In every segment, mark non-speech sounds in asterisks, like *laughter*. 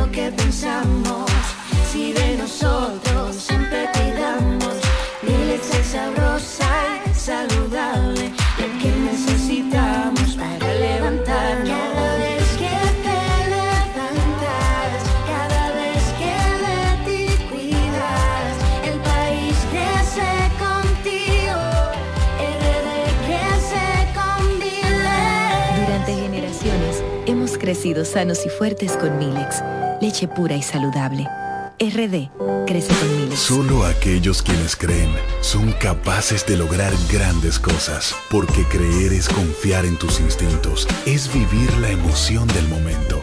lo que pensamos. Si de nosotros siempre cuidamos, Milex es sabrosa y saludable. Lo que necesitamos para hemos crecido sanos y fuertes con Milex, leche pura y saludable. RD crece con Milex. Solo aquellos quienes creen son capaces de lograr grandes cosas, porque creer es confiar en tus instintos, es vivir la emoción del momento,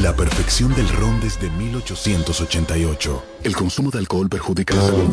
la perfección del ron desde 1888. El consumo de alcohol perjudica la salud.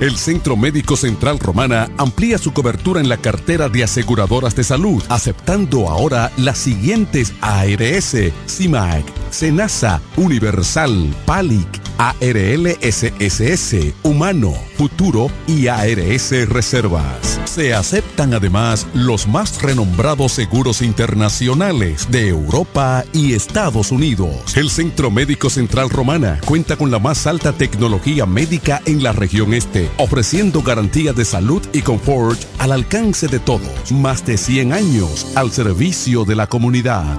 El Centro Médico Central Romana amplía su cobertura en la cartera de aseguradoras de salud, aceptando ahora las siguientes ARS, CIMAC, SENASA, Universal, PALIC, ARL SSS, Humano, Futuro y ARS Reservas. Se aceptan además los más renombrados seguros internacionales de Europa y Estados Unidos. El Centro Médico Central Romana cuenta con la más alta tecnología médica en la región este, ofreciendo garantía de salud y confort al alcance de todos. Más de 100 años al servicio de la comunidad.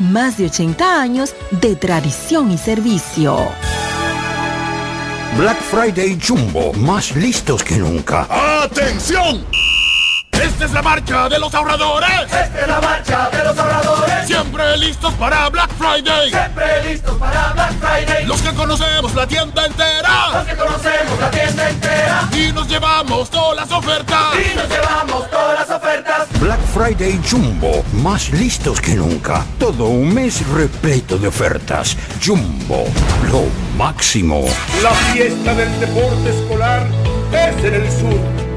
más de 80 años de tradición y servicio. Black Friday Jumbo, más listos que nunca. ¡Atención! Esta es la marcha de los ahorradores. Esta es la marcha de los ahorradores. Siempre listos para Black Friday. Siempre listos para Black Friday. Los que conocemos la tienda entera. Los que conocemos la tienda entera. Y nos llevamos todas las ofertas. Y nos llevamos todas las ofertas. Black Friday Jumbo, más listos que nunca. Todo un mes repleto de ofertas. Jumbo, lo máximo. La fiesta del deporte escolar es en el sur.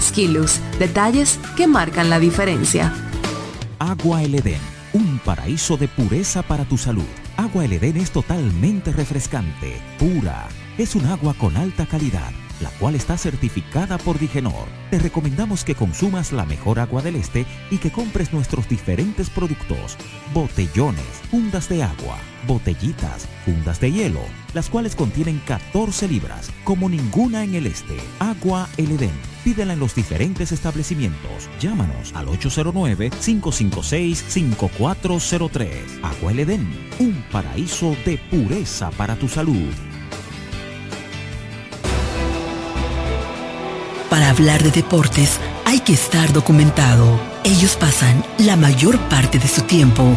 Skilus, detalles que marcan la diferencia. Agua El Edén, un paraíso de pureza para tu salud. Agua El Edén es totalmente refrescante, pura. Es un agua con alta calidad la cual está certificada por Digenor. Te recomendamos que consumas la mejor agua del este y que compres nuestros diferentes productos. Botellones, fundas de agua, botellitas, fundas de hielo, las cuales contienen 14 libras, como ninguna en el este. Agua El Edén. Pídela en los diferentes establecimientos. Llámanos al 809-556-5403. Agua El Edén, un paraíso de pureza para tu salud. Para hablar de deportes hay que estar documentado. Ellos pasan la mayor parte de su tiempo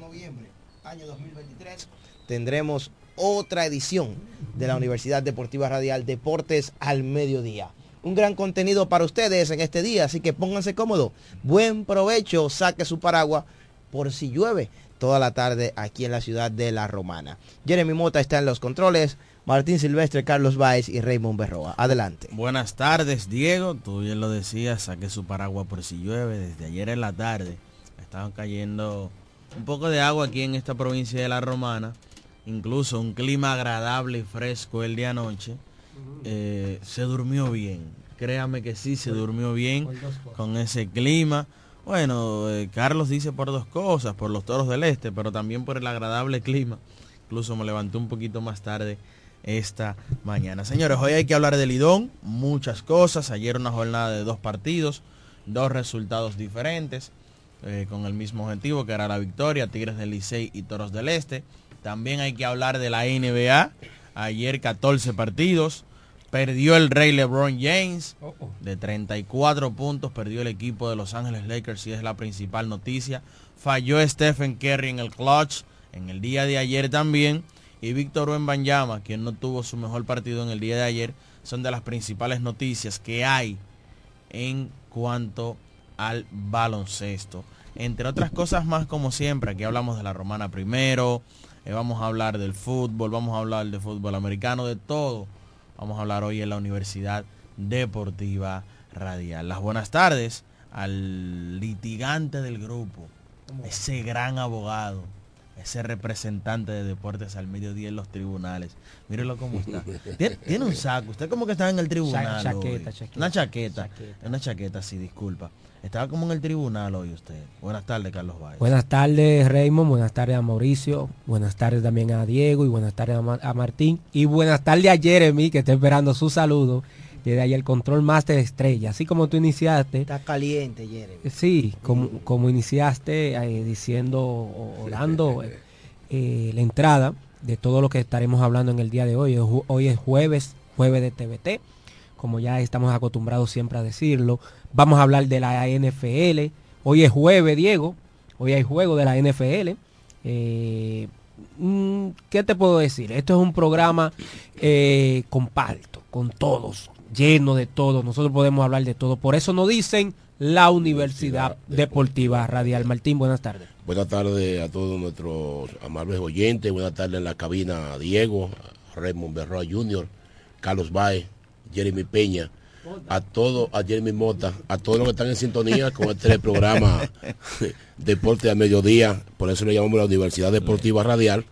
Noviembre, año 2023, tendremos otra edición de la Universidad Deportiva Radial Deportes al Mediodía. Un gran contenido para ustedes en este día, así que pónganse cómodos. Buen provecho, saque su paraguas por si llueve toda la tarde aquí en la ciudad de La Romana. Jeremy Mota está en los controles. Martín Silvestre, Carlos Báez y Raymond Berroa. Adelante. Buenas tardes, Diego. Tú bien lo decías, saque su paraguas por si llueve. Desde ayer en la tarde estaban cayendo un poco de agua aquí en esta provincia de La Romana. Incluso un clima agradable y fresco el día noche. Eh, se durmió bien. Créame que sí, se durmió bien con ese clima. Bueno, eh, Carlos dice por dos cosas, por los toros del este, pero también por el agradable clima. Incluso me levanté un poquito más tarde esta mañana. Señores, hoy hay que hablar del Lidón, muchas cosas. Ayer una jornada de dos partidos, dos resultados diferentes, eh, con el mismo objetivo que era la victoria, Tigres del Licey y Toros del Este. También hay que hablar de la NBA. Ayer 14 partidos. Perdió el Rey LeBron James de 34 puntos. Perdió el equipo de Los Ángeles Lakers y es la principal noticia. Falló Stephen Curry en el clutch en el día de ayer también y Víctor Wembanyama, quien no tuvo su mejor partido en el día de ayer, son de las principales noticias que hay en cuanto al baloncesto. Entre otras cosas más, como siempre, aquí hablamos de la romana primero, eh, vamos a hablar del fútbol, vamos a hablar de fútbol americano, de todo. Vamos a hablar hoy en la Universidad Deportiva Radial. Las buenas tardes al litigante del grupo, ese gran abogado, ese representante de deportes al mediodía en los tribunales. Mírelo cómo está. *laughs* Tiene, un saco. Usted como que estaba en el tribunal. Chaqueta, Una chaqueta. Una chaqueta, sí, disculpa. Estaba como en el tribunal hoy usted. Buenas tardes, Carlos Valle. Buenas tardes, Raymond. Buenas tardes a Mauricio. Buenas tardes también a Diego y buenas tardes a, Martín. Y buenas tardes a Jeremy, que está esperando su saludo. Desde ahí el control máster estrella. Así como tú iniciaste. Está caliente, Jeremy. Sí, como, como iniciaste eh, diciendo o, dando *laughs* eh, la entrada de todo lo que estaremos hablando en el día de hoy. Hoy es jueves, jueves de TVT como ya estamos acostumbrados siempre a decirlo. Vamos a hablar de la NFL. Hoy es jueves, Diego. Hoy hay juego de la NFL. Eh, mm, ¿Qué te puedo decir? Esto es un programa eh, compacto, con todos, lleno de todo. Nosotros podemos hablar de todo. Por eso nos dicen la Universidad Deportiva Radial. Martín, buenas tardes. Buenas tardes a todos nuestros amables oyentes. Buenas tardes en la cabina Diego, Raymond Berroa Jr., Carlos Baez, Jeremy Peña, a todo, a Jeremy Mota, a todos los que están en sintonía con este *laughs* programa *laughs* Deporte a Mediodía, por eso le llamamos la Universidad Deportiva Radial,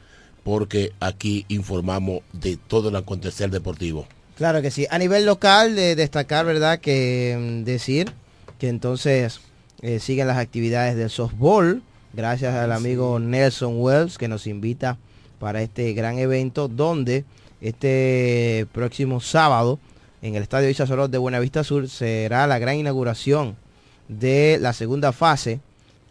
porque aquí informamos de todo el acontecer deportivo. Claro que sí. A nivel local, de destacar, ¿verdad? Que mm, decir que entonces eh, siguen las actividades del softball, gracias al amigo Nelson Wells, que nos invita para este gran evento, donde este próximo sábado en el Estadio Isa de Buenavista Sur será la gran inauguración de la segunda fase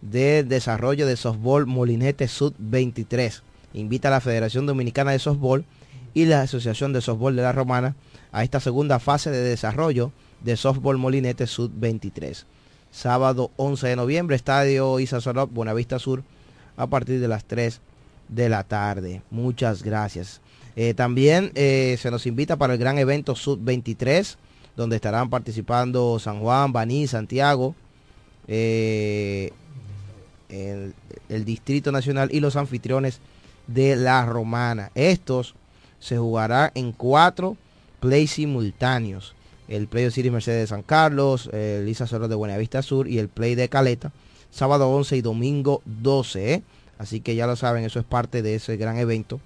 de desarrollo de softball Molinete Sud 23. Invita a la Federación Dominicana de Softball y la Asociación de Softball de la Romana a esta segunda fase de desarrollo de softball Molinete Sud 23. Sábado 11 de noviembre, Estadio Isa Buenavista Sur, a partir de las 3 de la tarde. Muchas gracias. Eh, también eh, se nos invita para el gran evento Sub 23, donde estarán participando San Juan, Baní, Santiago, eh, el, Distrito Nacional y los anfitriones de la Romana. Estos se jugarán en cuatro plays simultáneos. El Play City Mercedes de San Carlos, el Lisa Solo de Buenavista Sur y el Play de Caleta, sábado 11 y domingo 12. Así que ya lo saben, eso es parte de ese gran evento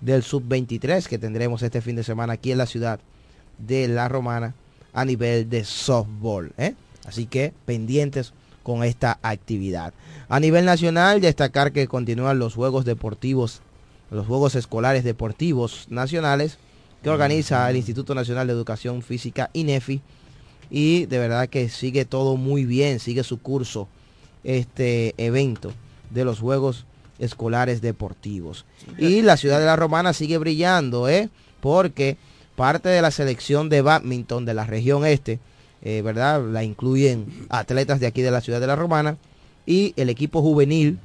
del sub-23 que tendremos este fin de semana aquí en la ciudad de La Romana a nivel de softball. ¿eh? Así que pendientes con esta actividad. A nivel nacional, destacar que continúan los Juegos Deportivos, los Juegos Escolares Deportivos Nacionales que organiza el Instituto Nacional de Educación Física, INEFI. Y de verdad que sigue todo muy bien, sigue su curso este evento de los Juegos escolares deportivos. Y la ciudad de la Romana sigue brillando, ¿eh? porque parte de la selección de badminton de la región este, eh, ¿verdad? La incluyen atletas de aquí de la ciudad de la Romana y el equipo juvenil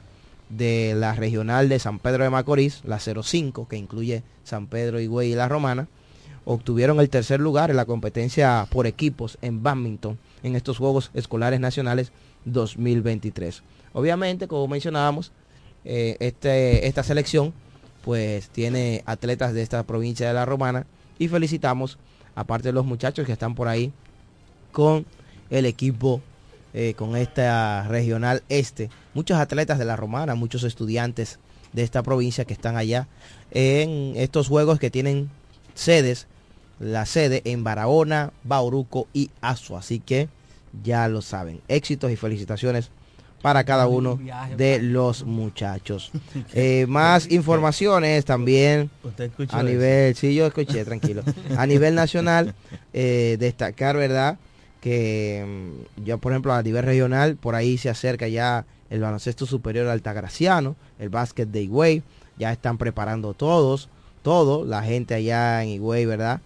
de la regional de San Pedro de Macorís, la 05, que incluye San Pedro, Higüey y la Romana, obtuvieron el tercer lugar en la competencia por equipos en badminton en estos Juegos Escolares Nacionales 2023. Obviamente, como mencionábamos, eh, este, esta selección pues tiene atletas de esta provincia de la Romana. Y felicitamos aparte de los muchachos que están por ahí con el equipo eh, con esta regional este. Muchos atletas de la Romana muchos estudiantes de esta provincia que están allá en estos juegos que tienen sedes la sede en Barahona, Bauruco y Azua así que ya lo saben. Éxitos y felicitaciones para cada uno de los muchachos. *laughs* Eh, más informaciones también a nivel, sí, yo escuché, tranquilo. *laughs* A nivel nacional, eh, destacar, ¿verdad? Que mm, ya, por ejemplo, a nivel regional, por ahí se acerca ya el baloncesto superior altagraciano, el básquet de Higüey, ya están preparando todos, todo, la gente allá en Higüey, ¿verdad?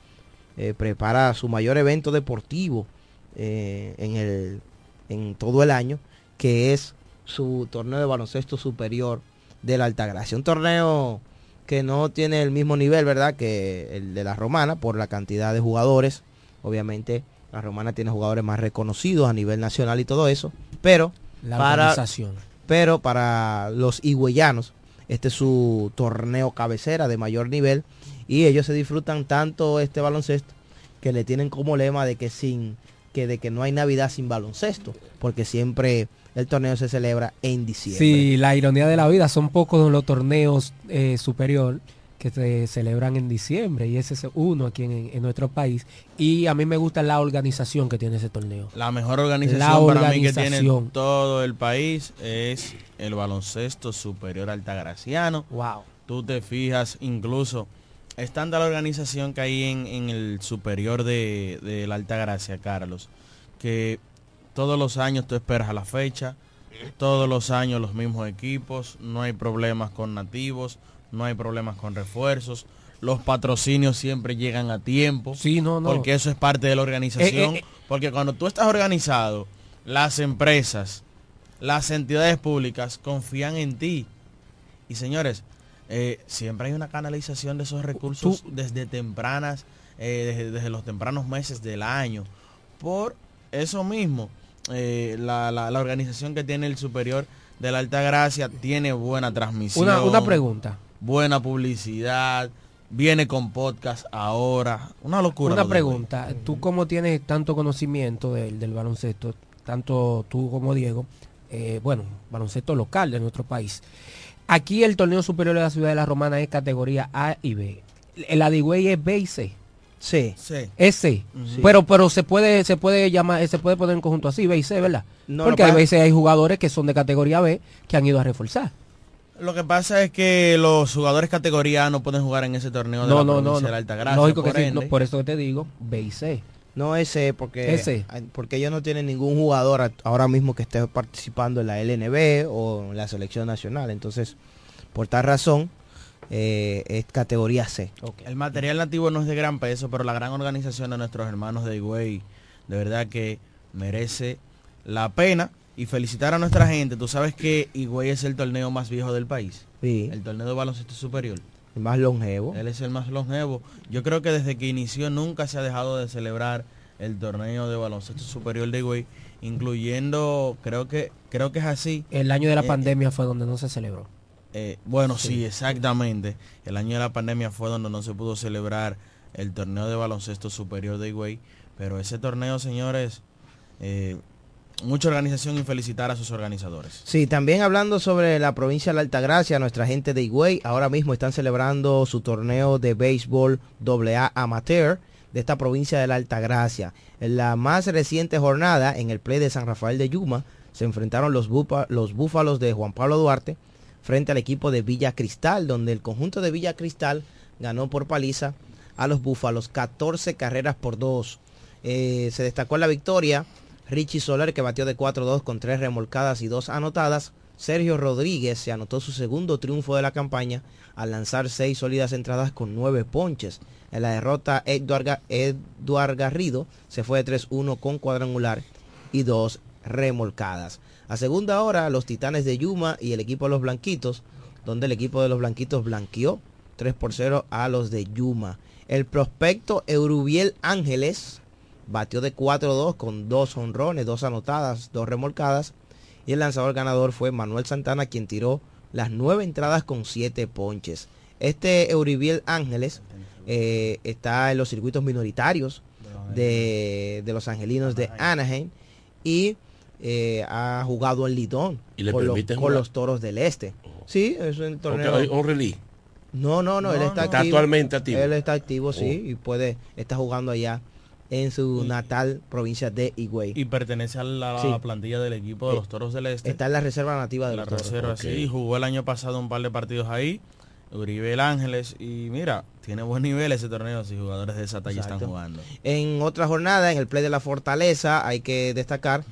Eh, prepara su mayor evento deportivo en, el, en todo el año que es su torneo de baloncesto superior de la Altagracia. Un torneo que no tiene el mismo nivel, ¿verdad?, que el de la Romana por la cantidad de jugadores. Obviamente, la Romana tiene jugadores más reconocidos a nivel nacional y todo eso, pero la para pero para los higüeyanos este es su torneo cabecera de mayor nivel y ellos se disfrutan tanto este baloncesto que le tienen como lema de que sin que de que no hay Navidad sin baloncesto, porque siempre el torneo se celebra en diciembre. Sí, la ironía de la vida, son pocos los torneos eh, superior que se celebran en diciembre y ese es uno aquí en, nuestro país y a mí me gusta la organización que tiene ese torneo. La mejor organización, para mí que tiene todo el país es el baloncesto superior altagraciano. Wow. Tú te fijas incluso estando la organización que hay en, el superior de, de la Altagracia, Carlos, que todos los años tú esperas a la fecha, todos los años los mismos equipos, no hay problemas con nativos, no hay problemas con refuerzos. Los patrocinios siempre llegan a tiempo. Sí, no, no. Porque eso es parte de la organización. Eh, eh, eh. Porque cuando tú estás organizado, las empresas, las entidades públicas confían en ti. Y señores, siempre hay una canalización de esos recursos desde tempranas, desde, los tempranos meses del año. Por eso mismo, la, la, organización que tiene el superior de la Alta Gracia tiene buena transmisión. Una, una pregunta buena publicidad, viene con podcast ahora, una locura. Una pregunta, tú como tienes tanto conocimiento del, del baloncesto, tanto tú como Diego, eh, bueno, baloncesto local de nuestro país. Aquí el torneo superior de la ciudad de la Romana es categoría A y B. El Adigüey es B y C. Sí. sí. S. Pero pero se puede se puede llamar se puede poner en conjunto así B y C, ¿verdad? Porque a veces hay jugadores que son de categoría B que han ido a reforzar. Lo que pasa es que los jugadores categoría no pueden jugar en ese torneo de la no, no, de la Alta Gracia. Lógico por que sí, por eso te digo B y C. No ese porque ese. porque ellos no tienen ningún jugador ahora mismo que esté participando en la LNB o en la selección nacional. Entonces, por tal razón, eh, es categoría C. El material nativo no es de gran peso, pero la gran organización de nuestros hermanos de Higüey, de verdad que merece la pena y felicitar a nuestra gente. Tú sabes que Higüey es el torneo más viejo del país. Sí. El torneo de baloncesto superior. El más longevo. Él es el más longevo. Yo creo que desde que inició nunca se ha dejado de celebrar el torneo de baloncesto superior de Higüey, incluyendo, creo que creo que es así. El año de la eh, pandemia fue donde no se celebró. Eh, bueno, sí. exactamente. El año de la pandemia fue donde no se pudo celebrar el torneo de baloncesto superior de Higüey. Pero ese torneo, señores, eh, mucha organización y felicitar a sus organizadores. Sí, también hablando sobre la provincia de la Altagracia, nuestra gente de Higüey ahora mismo están celebrando su torneo de béisbol AA amateur de esta provincia de la Altagracia. En la más reciente jornada, en el play de San Rafael de Yuma, se enfrentaron los, los búfalos de Juan Pablo Duarte frente al equipo de Villa Cristal, donde el conjunto de Villa Cristal ganó por paliza a los búfalos 14 carreras por dos. Eh, se destacó en la victoria Richie Soler que batió de 4-2 con 3 remolcadas y 2 anotadas. Sergio Rodríguez se anotó su segundo triunfo de la campaña al lanzar 6 sólidas entradas con 9 ponches. En la derrota, Eduard, Garrido se fue de 3-1 con cuadrangular y 2 remolcadas. A segunda hora, los Titanes de Yuma y el equipo de los Blanquitos, donde el equipo de los Blanquitos blanqueó 3 por 0 a los de Yuma. El prospecto Eurubiel Ángeles Batió de 4-2 con dos honrones, dos anotadas, dos remolcadas. Y el lanzador ganador fue Manuel Santana, quien tiró las nueve entradas con siete ponches. Este Euribiel Ángeles eh, está en los circuitos minoritarios de, los angelinos de Anaheim y eh, ha jugado en Lidón con, los, toros del este. Sí, es un torneo. No, no, no, él está, activo. actualmente activo. Él está activo, sí, oh. y puede, está jugando allá en su natal provincia de Higüey. Y pertenece a la plantilla del equipo de los Toros del Este. Está en la reserva nativa de la los reserva, sí. Jugó el año pasado un par de partidos ahí. Uribe el Ángeles y mira, tiene buen nivel ese torneo si jugadores de esa talla están jugando. En otra jornada, en el play de la Fortaleza, hay que destacar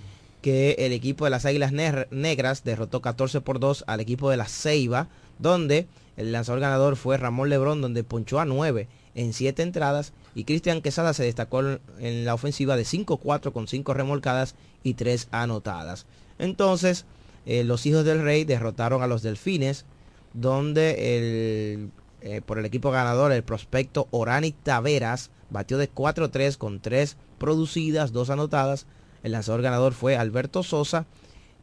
que el equipo de las Águilas Negras derrotó 14 por 2 al equipo de la Ceiba, donde el lanzador ganador fue Ramón Lebrón, donde ponchó a 9 en 7 entradas y Cristian Quesada se destacó en la ofensiva de 5-4 con 5 remolcadas y 3 anotadas. Entonces, eh, los hijos del rey derrotaron a los delfines, donde el, eh, por el equipo ganador el prospecto Orani Taveras batió de 4-3 con 3 producidas, 2 anotadas. El lanzador ganador fue Alberto Sosa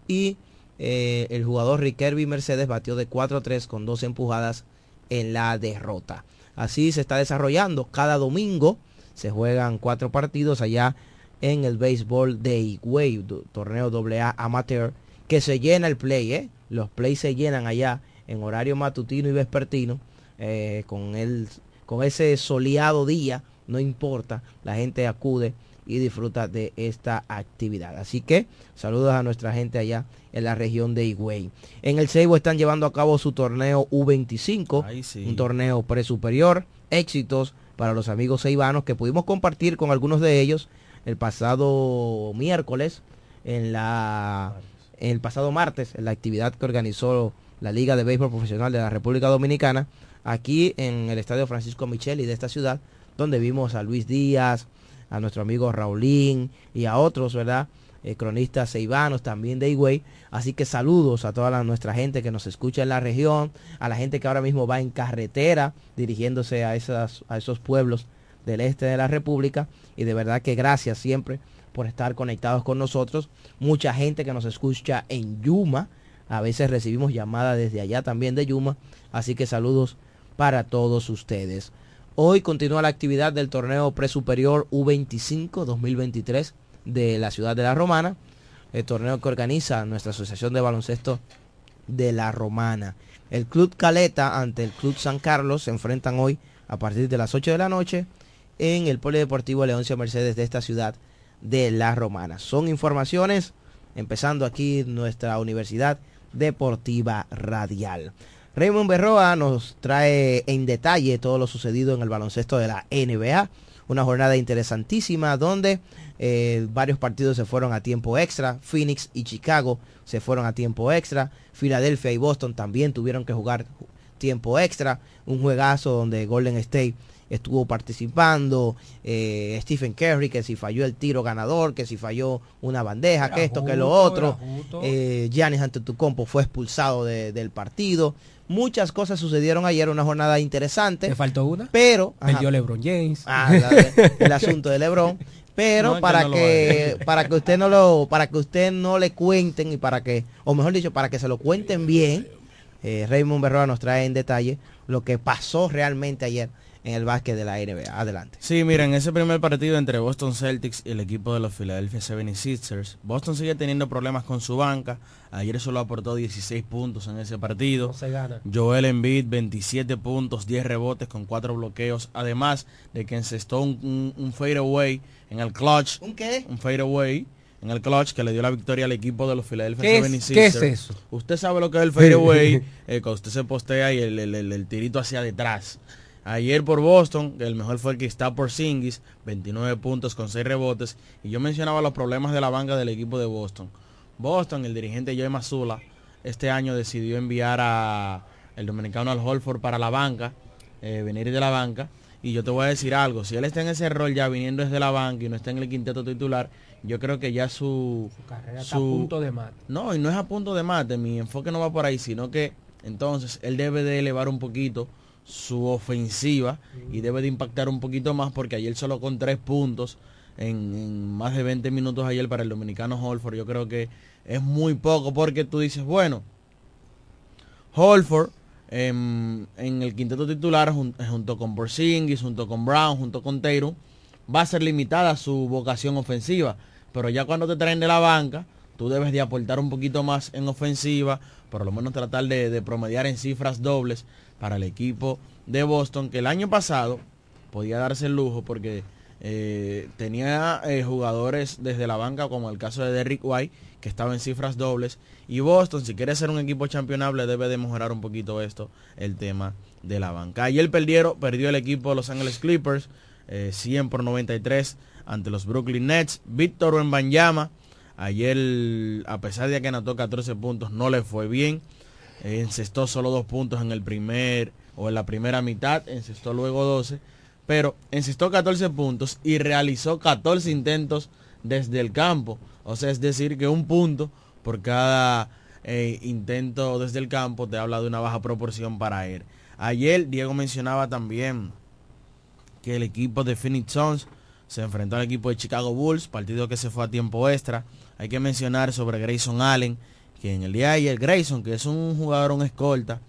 y eh, el jugador Riquelme Mercedes batió de 4-3 con 2 empujadas en la derrota. Así se está desarrollando. Cada domingo se juegan cuatro partidos allá en el béisbol de Higüey, torneo AA amateur, que se llena el play, ¿eh? Los plays se llenan allá en horario matutino y vespertino, eh, con, el, con ese soleado día, no importa, la gente acude y disfruta de esta actividad. Así que saludos a nuestra gente allá en la región de Higüey. En el Ceibo están llevando a cabo su torneo U25, un torneo presuperior, éxitos para los amigos ceibanos que pudimos compartir con algunos de ellos el pasado miércoles en la el pasado martes en la actividad que organizó la Liga de Béisbol Profesional de la República Dominicana aquí en el Estadio Francisco Micheli de esta ciudad donde vimos a Luis Díaz, a nuestro amigo Raulín y a otros, ¿verdad? Eh, cronistas ceibanos también de Higüey. Así que saludos a toda nuestra gente que nos escucha en la región, a la gente que ahora mismo va en carretera dirigiéndose a, esas, a esos pueblos del este de la República. Y de verdad que gracias siempre por estar conectados con nosotros. Mucha gente que nos escucha en Yuma. A veces recibimos llamadas desde allá también de Yuma. Así que saludos para todos ustedes. Hoy continúa la actividad del torneo presuperior U25 2023 de la ciudad de La Romana, el torneo que organiza nuestra Asociación de Baloncesto de La Romana. El Club Caleta ante el Club San Carlos se enfrentan hoy a partir de las 8 de la noche en el Polideportivo Leoncio Mercedes de esta ciudad de La Romana. Son informaciones empezando aquí nuestra Universidad Deportiva Radial. Raymond Berroa nos trae en detalle todo lo sucedido en el baloncesto de la NBA. Una jornada interesantísima donde eh, varios partidos se fueron a tiempo extra. Phoenix y Chicago se fueron a tiempo extra. Filadelfia y Boston también tuvieron que jugar tiempo extra. Un juegazo donde Golden State estuvo participando, eh, Stephen Curry, que si falló el tiro ganador, que si falló una bandeja, que esto, que lo otro. Eh, Giannis Antetokounmpo fue expulsado del partido. Muchas cosas sucedieron ayer, una jornada interesante. ¿Te faltó una? Pero... Perdió LeBron James. Ah, el asunto de LeBron. Pero para que, para que usted no lo para que usted no le cuenten y para que o mejor dicho para que se lo cuenten bien eh, Raymond Berroa nos trae en detalle lo que pasó realmente ayer en el básquet de la NBA. Adelante. Sí, miren, ese primer partido entre Boston Celtics y el equipo de los Philadelphia 76ers, Boston sigue teniendo problemas con su banca. Ayer solo aportó 16 puntos en ese partido. No se gana. Joel Embiid, 27 puntos, 10 rebotes con 4 bloqueos. Además de que encestó un, un, un fadeaway en el clutch. ¿Un qué? Un fadeaway en el clutch que le dio la victoria al equipo de los Philadelphia ¿Qué 76ers. ¿Qué es eso? Usted sabe lo que es el fadeaway, *laughs* eh, cuando usted se postea y el, el, el, el tirito hacia detrás. Ayer por Boston, el mejor fue el que está por Singis, 29 puntos con 6 rebotes. Y yo mencionaba los problemas de la banca del equipo de Boston. Boston, el dirigente Joey Mazula, este año decidió enviar a el dominicano al Holford para la banca, eh, venir de la banca. Y yo te voy a decir algo, si él está en ese rol ya viniendo desde la banca y no está en el quinteto titular, yo creo que ya su, su carrera su, está a punto de mate. No, y no es a punto de mate, mi enfoque no va por ahí, sino que entonces él debe de elevar un poquito su ofensiva y debe de impactar un poquito más porque ayer solo con tres puntos en, más de 20 minutos ayer para el dominicano Holford. Yo creo que es muy poco porque tú dices bueno Holford en, en el quinteto titular junto con Porzingis junto con Brown junto con Tatum va a ser limitada su vocación ofensiva. Pero ya cuando te traen de la banca tú debes de aportar un poquito más en ofensiva por lo menos tratar de promediar en cifras dobles para el equipo de Boston, que el año pasado podía darse el lujo porque eh, tenía eh, jugadores desde la banca, como el caso de Derrick White, que estaba en cifras dobles. Y Boston, si quiere ser un equipo championable, debe de mejorar un poquito esto, el tema de la banca. Ayer perdieron, perdió el equipo de Los Angeles Clippers, eh, 100 por 93 ante los Brooklyn Nets. Víctor Wembanyama, ayer, a pesar de que anotó 14 puntos, no le fue bien encestó solo dos puntos en el primer o en la primera mitad, encestó luego 12, pero encestó 14 puntos y realizó 14 intentos desde el campo. O sea, es decir, que un punto por cada eh, intento desde el campo te habla de una baja proporción para él. Ayer Diego mencionaba también que el equipo de Phoenix Suns se enfrentó al equipo de Chicago Bulls, partido que se fue a tiempo extra. Hay que mencionar sobre Grayson Allen, que en el día de ayer Grayson, que es un jugador, un escolta,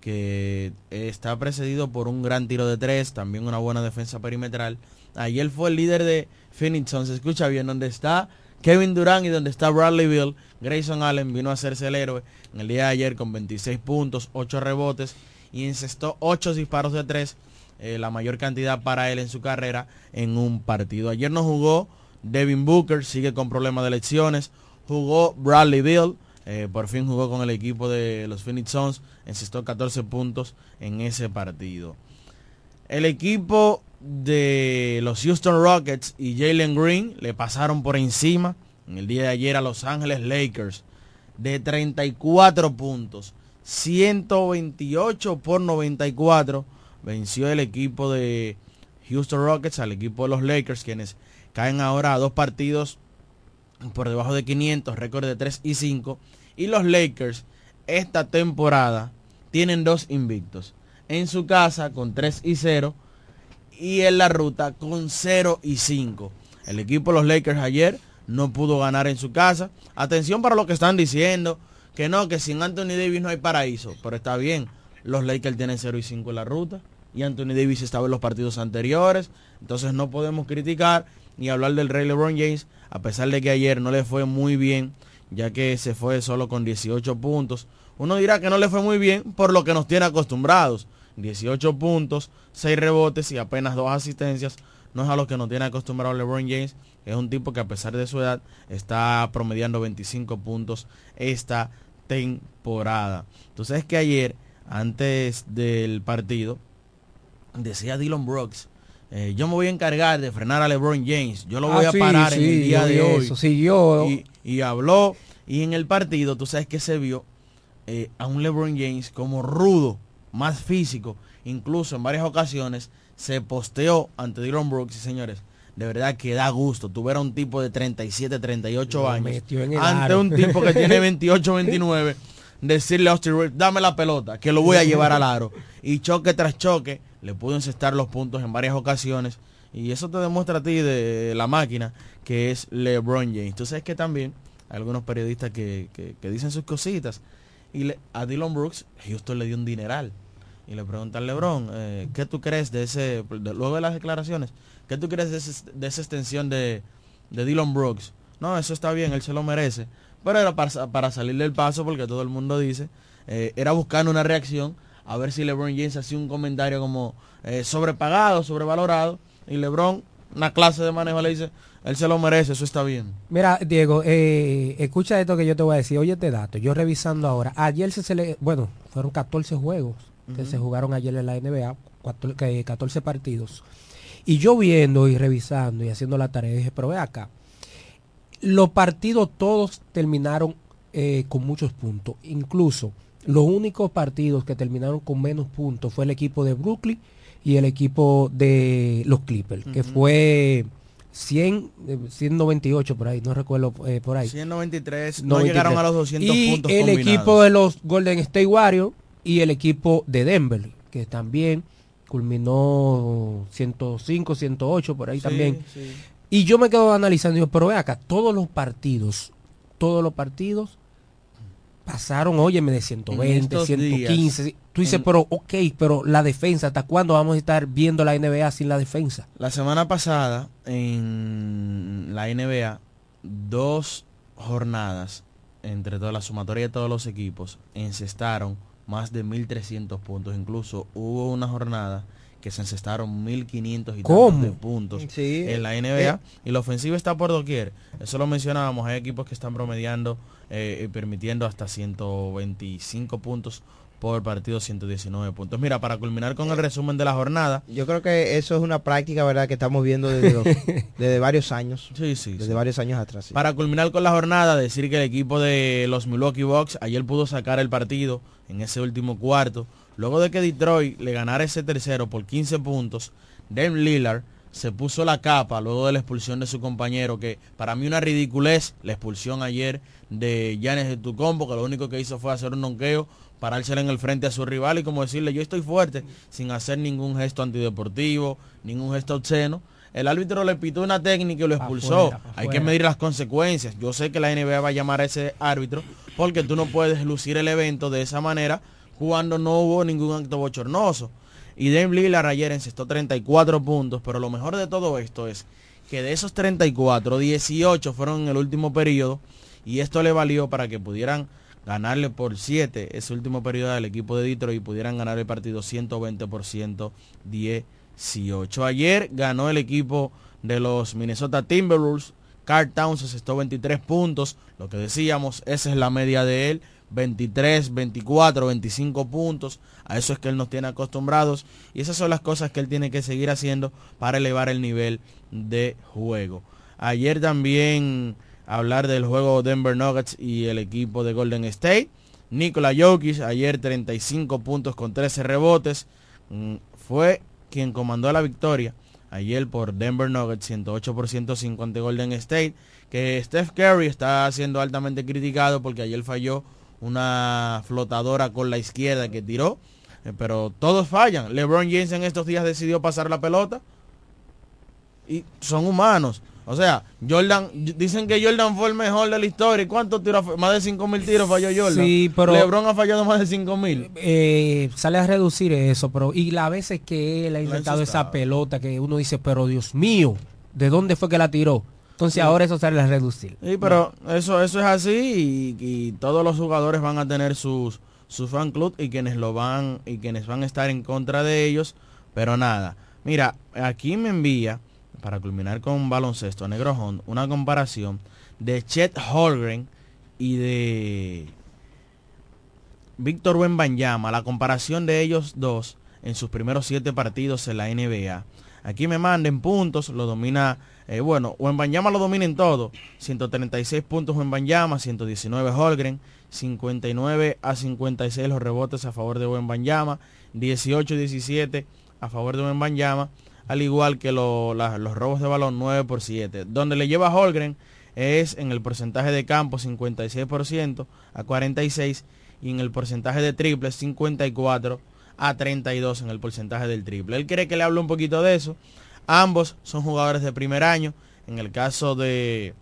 que está precedido por un gran tiro de tres, también una buena defensa perimetral, Ayer fue el líder de Phoenix. Se escucha bien, donde está Kevin Durant y donde está Bradley Bill. Grayson Allen vino a hacerse el héroe en el día de ayer con 26 puntos, 8 rebotes y encestó 8 disparos de 3, eh, la mayor cantidad para él en su carrera en un partido. Ayer no jugó Devin Booker, sigue con problemas de lesiones. Jugó Bradley Bill, eh, por fin jugó con el equipo de los Phoenix Suns, encestó 14 puntos en ese partido. El equipo de los Houston Rockets y Jalen Green le pasaron por encima en el día de ayer a Los Ángeles Lakers de 34 puntos. 128 por 94 venció el equipo de Houston Rockets al equipo de los Lakers, quienes caen ahora a dos partidos por debajo de 500, récord de 3 y 5. Y los Lakers esta temporada tienen dos invictos. En su casa con 3 y 0 y en la ruta con 0 y 5. El equipo de los Lakers ayer no pudo ganar en su casa. Atención para lo que están diciendo, que no, que sin Anthony Davis no hay paraíso. Pero está bien, los Lakers tienen 0 y 5 en la ruta. Y Anthony Davis estaba en los partidos anteriores. Entonces no podemos criticar ni hablar del rey LeBron James, a pesar de que ayer no le fue muy bien, ya que se fue solo con 18 puntos. Uno dirá que no le fue muy bien por lo que nos tiene acostumbrados. 18 puntos, 6 rebotes y apenas 2 asistencias. No es a lo que nos tiene acostumbrado LeBron James. Es un tipo que a pesar de su edad está promediando 25 puntos esta temporada. Entonces es que ayer, antes del partido, decía Dylan Brooks, eh, yo me voy a encargar de frenar a LeBron James. Yo lo voy Ah, a sí, parar en el día de hoy. eso, sí, yo- Y, y habló. Y en el partido, tú sabes que se vio eh, a un LeBron James como rudo, más físico. Incluso en varias ocasiones se posteó ante Dylan Brooks y señores. De verdad que da gusto. Tuviera un tipo de 37, 38 Lo años. Ante aro. un tipo que tiene *laughs* 28, 29. Decirle a Austin Reeves, dame la pelota, que lo voy a *laughs* llevar al aro. Y choque tras choque, le pudo encestar los puntos en varias ocasiones. Y eso te demuestra a ti de la máquina que es LeBron James. Tú sabes que también hay algunos periodistas que, que- dicen sus cositas. Y le- a Dylan Brooks, Houston le dio un dineral. Y le pregunta al LeBron, eh, ¿qué tú crees de ese, luego de las declaraciones, ¿qué tú crees de, ese- de esa extensión de, de Dylan Brooks? No, eso está bien, él se lo merece. Pero era para, para salir del paso, porque todo el mundo dice, eh, era buscando una reacción, a ver si LeBron James hacía un comentario como eh, sobrepagado, sobrevalorado. Y LeBron, una clase de manejo, le dice, él se lo merece, eso está bien. Mira, Diego, eh, escucha esto que yo te voy a decir. Oye, este dato. Yo revisando ahora. Ayer se cele... Bueno, fueron 14 juegos que se jugaron ayer en la NBA. cuatro- que 14 partidos. Y yo viendo y revisando y haciendo la tarea, dije, pero ve acá. Los partidos todos terminaron eh, con muchos puntos. Incluso los únicos partidos que terminaron con menos puntos fue el equipo de Brooklyn y el equipo de los Clippers, que fue 100, eh, 198 por ahí, no recuerdo eh, por ahí. 193, no 93. llegaron a los 200 y puntos el combinados. equipo de los Golden State Warriors y el equipo de Denver, que también culminó 105, 108 por ahí Sí, también. sí. Y yo me quedo analizando, pero ve acá, todos los partidos, todos los partidos pasaron, óyeme, de 120, estos 115. días, Tú dices, en- pero ok, pero la defensa, ¿hasta cuándo vamos a estar viendo la NBA sin la defensa? La semana pasada en la NBA, dos jornadas entre toda la sumatoria de todos los equipos encestaron más de 1.300 puntos. Incluso hubo una jornada que se encestaron 1.500 y tantos puntos Sí, en la NBA. eh. y la ofensiva está por doquier. Eso lo mencionábamos. Hay equipos que están promediando eh, y permitiendo hasta 125 puntos por partido, 119 puntos. Mira, para culminar con el resumen de la jornada, Yo creo que eso es una práctica, ¿verdad? Que estamos viendo desde, los- *laughs* desde varios años. Sí, sí. Desde sí. varios años atrás. sí. Para culminar con la jornada, decir que el equipo de los Milwaukee Bucks ayer pudo sacar el partido en ese último cuarto. Luego de que Detroit le ganara ese tercero por 15 puntos, Dame Lillard se puso la capa luego de la expulsión de su compañero, que para mí una ridiculez, la expulsión ayer de Giannis de Tucombo, que lo único que hizo fue hacer un nonqueo, parársela en el frente a su rival y como decirle yo estoy fuerte, sin hacer ningún gesto antideportivo, ningún gesto obsceno. El árbitro le pitó una técnica y lo expulsó. Hay que medir las consecuencias. Yo sé que la NBA va a llamar a ese árbitro porque tú no puedes lucir el evento de esa manera cuando no hubo ningún acto bochornoso. Y Dame Lillard ayer encestó 34 puntos, pero lo mejor de todo esto es que de esos 34, 18 fueron en el último periodo y esto le valió para que pudieran ganarle por 7 ese último periodo al equipo de Detroit y pudieran ganar el partido 120 por 118. Ayer ganó el equipo de los Minnesota Timberwolves. Carl Towns asestó 23 puntos. Lo que decíamos, esa es la media de él. 23, 24, 25 puntos. A eso es que él nos tiene acostumbrados. Y esas son las cosas que él tiene que seguir haciendo para elevar el nivel de juego. Ayer también hablar del juego Denver Nuggets y el equipo de Golden State. Nikola Jokic, ayer 35 puntos con 13 rebotes, mm, fue quien comandó la victoria ayer por Denver Nuggets 108 por 105 ante Golden State, que Steph Curry está siendo altamente criticado porque ayer falló una flotadora con la izquierda que tiró, eh, pero todos fallan. LeBron James en estos días decidió pasar la pelota y son humanos. O sea, Jordan, dicen que Jordan fue el mejor de la historia. ¿Y cuántos tiros? Más de 5 mil tiros falló Jordan. Sí, pero... Lebron ha fallado más de 5 mil. Eh, sale a reducir eso, pero... Y las veces que él ha intentado esa pelota, que uno dice, pero Dios mío, ¿de dónde fue que la tiró? Entonces ahora eso sale a reducir. Sí, pero eso, eso es así y, todos los jugadores van a tener sus, su fan club y quienes lo van y quienes van a estar en contra de ellos. Pero nada, mira, aquí me envía para culminar con un baloncesto, Negro Hond, una comparación de Chet Holgren y de Víctor Wembanyama, la comparación de ellos dos en sus primeros siete partidos en la NBA. Aquí me manden puntos, lo domina, eh, bueno, Wembanyama lo domina en todo. 136 puntos Wembanyama, 119 Holgren, 59 a 56 los rebotes a favor de Wembanyama, 18-17 a favor de Wembanyama al igual que los robos de balón 9 por 7. Donde le lleva Holgren es en el porcentaje de campo 56% a 46 y en el porcentaje de triple 54 a 32 en el porcentaje del triple. Él quiere que le hable un poquito de eso. Ambos son jugadores de primer año. En el caso de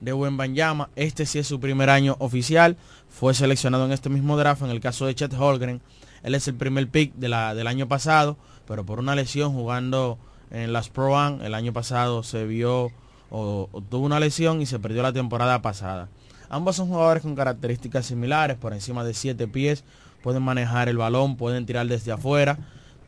de Banyama, este sí es su primer año oficial. Fue seleccionado en este mismo draft. En el caso de Chet Holgren, él es el primer pick del año pasado pero por una lesión jugando en las Pro Am el año pasado se vio o, tuvo una lesión y se perdió la temporada pasada. Ambos son jugadores con características similares, por encima de 7 pies, pueden manejar el balón, pueden tirar desde afuera,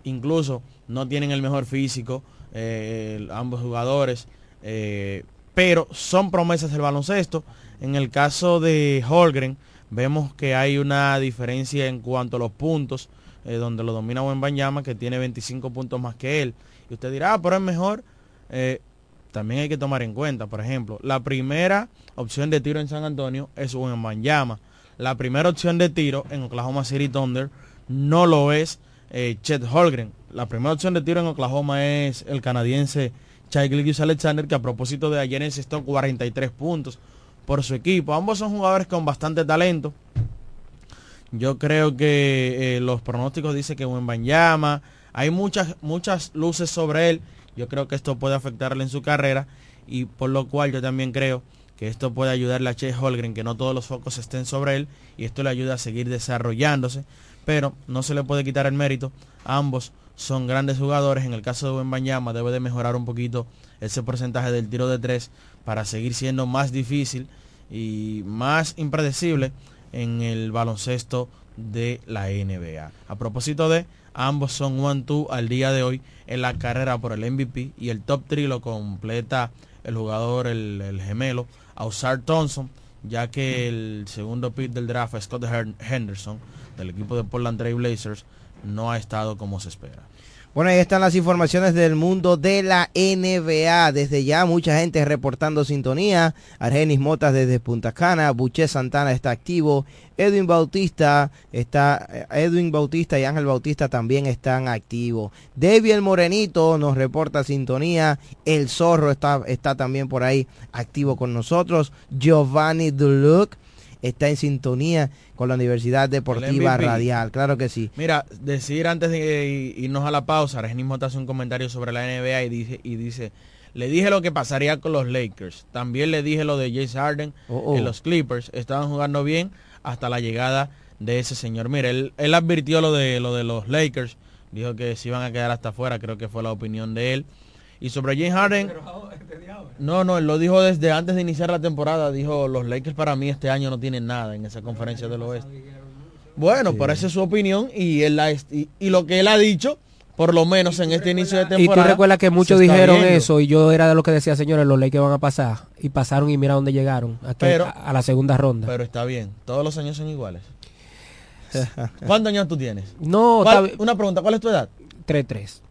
incluso no tienen el mejor físico, eh, ambos jugadores, eh, pero son promesas del baloncesto. En el caso de Holgren, vemos que hay una diferencia en cuanto a los puntos. Eh, donde lo domina Banyama, que tiene 25 puntos más que él. Y usted dirá, ah, pero es mejor. También hay que tomar en cuenta, por ejemplo, la primera opción de tiro en San Antonio es Banyama. La primera opción de tiro en Oklahoma City Thunder no lo es Chet Holgren. La primera opción de tiro en Oklahoma es el canadiense Chai Alexander, que a propósito de ayer encestó 43 puntos por su equipo. Ambos son jugadores con bastante talento. Yo creo que eh, los pronósticos dicen que Banyama, hay muchas, muchas luces sobre él. Yo creo que esto puede afectarle en su carrera y por lo cual yo también creo que esto puede ayudarle a Che Holgren, que no todos los focos estén sobre él y esto le ayuda a seguir desarrollándose, pero no se le puede quitar el mérito. Ambos son grandes jugadores. En el caso de Banyama debe de mejorar un poquito ese porcentaje del tiro de tres para seguir siendo más difícil y más impredecible en el baloncesto de la NBA. A propósito de, ambos son one-two al día de hoy en la carrera por el MVP y el top 3 lo completa el jugador, el, gemelo, Ausar Thompson, ya que el segundo pick del draft, Scott Henderson, del equipo de Portland Trail Blazers, no ha estado como se espera. Bueno, ahí están las informaciones del mundo de la NBA. Desde ya mucha gente reportando sintonía. Argenis Motas desde Punta Cana. Buché Santana está activo. Edwin Bautista está, eh, Edwin Bautista y Ángel Bautista también están activos. David Morenito nos reporta sintonía. El Zorro está, está también por ahí activo con nosotros. Giovanni Duluc está en sintonía con la Universidad Deportiva Radial, claro que sí. Mira, decir antes de irnos a la pausa, Regenismo te hace un comentario sobre la NBA y dice, y dice, le dije lo que pasaría con los Lakers, también le dije lo de James Harden oh, oh. los Clippers, estaban jugando bien hasta la llegada de ese señor. Mira, él, advirtió lo de, lo de los Lakers Dijo que se iban a quedar hasta afuera, creo que fue la opinión de él. Y sobre James Harden, *laughs* no, no, él lo dijo desde antes de iniciar la temporada. Dijo, los Lakers para mí este año no tienen nada en esa conferencia del oeste. Bueno, parece su opinión y, él la, y, lo que él ha dicho, por lo menos en este inicio de temporada. Y tú recuerdas que muchos dijeron eso y yo era de lo que decía, señores, los Lakers van a pasar. Y pasaron y mira dónde llegaron, a, la segunda ronda. Pero está bien, todos los años son iguales. *laughs* ¿Cuántos años tú tienes? No, una pregunta, ¿cuál es tu edad? 3-3.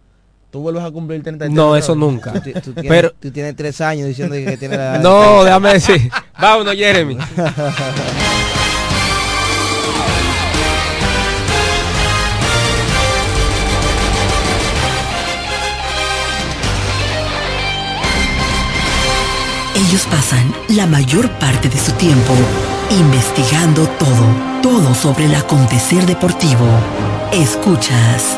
¿Tú vuelves a cumplir 33? No, eso nunca. Tú, tienes, Pero, tú tienes tres años diciendo que tienes la No, déjame decir. Vámonos, Jeremy. Ellos pasan la mayor parte de su tiempo investigando todo, todo sobre el acontecer deportivo. Escuchas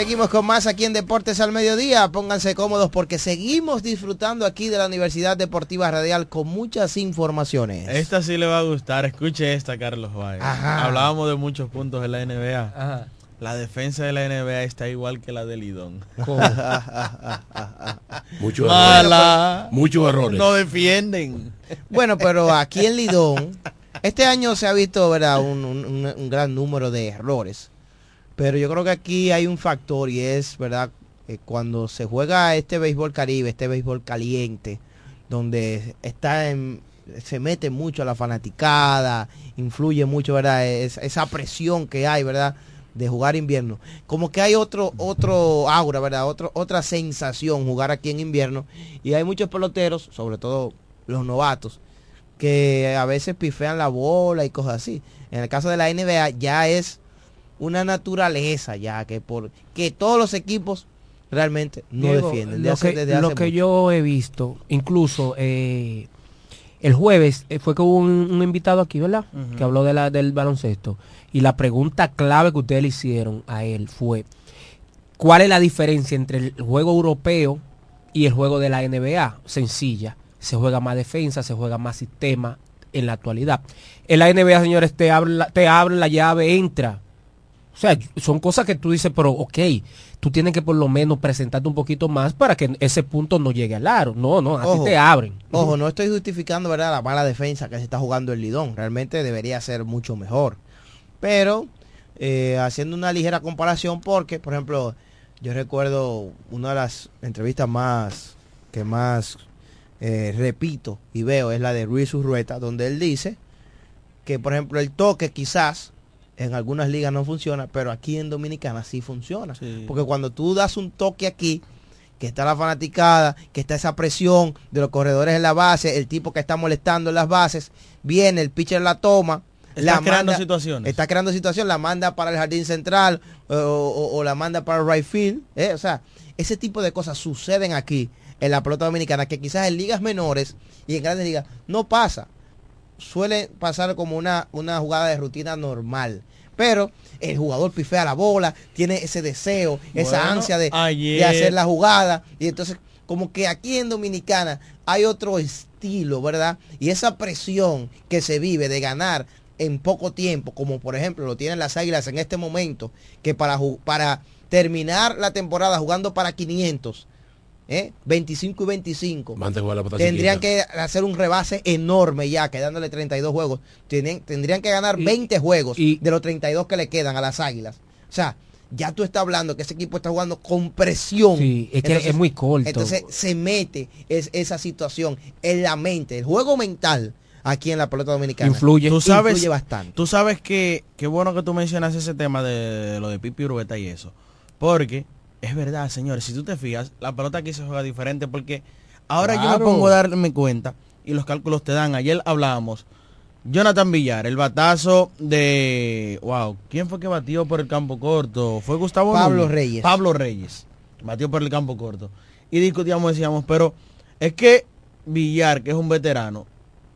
Seguimos con más aquí en Deportes al Mediodía. Pónganse cómodos porque seguimos disfrutando aquí de la Universidad Deportiva Radial con muchas informaciones. Esta sí le va a gustar. Escuche esta, Carlos Valle. Hablábamos de muchos puntos en la NBA. La defensa de la NBA está igual que la del Lidón. *laughs* Muchos Mala. errores. Muchos errores. No defienden. Bueno, pero aquí en Lidón, este año se ha visto ¿verdad? Un, un- un gran número de errores. Pero yo creo que aquí hay un factor y es, ¿verdad? Eh, cuando se juega este béisbol caribe, este béisbol caliente, donde está en- se mete mucho a la fanaticada, influye mucho, ¿verdad? Es- esa presión que hay, ¿verdad? De jugar invierno. Como que hay otro, otro aura, ¿verdad? Otro, otra sensación jugar aquí en invierno. Y hay muchos peloteros, sobre todo los novatos, que a veces pifean la bola y cosas así. En el caso de la NBA ya es una naturaleza ya que por que todos los equipos realmente no Diego, defienden. Lo, desde hace- que, desde lo que yo he visto, incluso eh, el jueves eh, fue que hubo un, un invitado aquí, ¿verdad? Que habló de la, del baloncesto. Y la pregunta clave que ustedes le hicieron a él fue, ¿cuál es la diferencia entre el juego europeo y el juego de la NBA? Sencilla. Se juega más defensa, se juega más sistema en la actualidad. En la NBA, señores, te abren la, te abren la llave, entra. O sea, son cosas que tú dices, pero ok, tú tienes que por lo menos presentarte un poquito más para que ese punto no llegue al aro. No, no, a Ojo, ti te abren. Ojo, no estoy justificando ¿verdad? la mala defensa que se está jugando el Lidón. Realmente debería ser mucho mejor. Pero eh, haciendo una ligera comparación porque, por ejemplo, yo recuerdo una de las entrevistas más que más eh, repito y veo es la de Ruiz Urrueta, donde él dice que, por ejemplo, el toque quizás en algunas ligas no funciona, pero aquí en Dominicana sí funciona. Porque cuando tú das un toque aquí, que está la fanaticada, que está esa presión de los corredores en la base, el tipo que está molestando en las bases, viene, el pitcher la toma. Está la creando situaciones. Está creando situación, la manda para el jardín central o, o- o la manda para el right field. ¿eh? O sea, ese tipo de cosas suceden aquí en la pelota dominicana que quizás en ligas menores y en grandes ligas no pasa. Suele pasar como una, una jugada de rutina normal. Pero el jugador pifea la bola, tiene ese deseo, esa ansia de, de hacer la jugada. Y entonces, como que aquí en Dominicana hay otro estilo, ¿verdad? Y esa presión que se vive de ganar en poco tiempo, como por ejemplo lo tienen las Águilas en este momento, que para, para terminar la temporada jugando para 500, 25 ¿eh? y 25, tendrían que hacer un rebase enorme ya, quedándole 32 juegos. tendrían que ganar 20 juegos de los 32 que le quedan a las Águilas. O sea, ya tú estás hablando que ese equipo está jugando con presión. Sí, es que es muy corto. Entonces se mete esa situación en la mente, el juego mental aquí en la pelota dominicana. Influye. Tú sabes, influye bastante. Tú sabes que qué bueno que tú mencionas ese tema de, lo de Pipi Urbeta y eso. Porque es verdad, señores, si tú te fijas, la pelota aquí se juega diferente porque ahora yo me pongo a darme cuenta y los cálculos te dan. Ayer hablábamos. Jonathan Villar, el batazo de... Wow, ¿quién fue que batió por el campo corto? ¿Fue Gustavo Pablo Reyes. Pablo Reyes. Batió por el campo corto. Y discutíamos, decíamos, pero es que Villar, que es un veterano,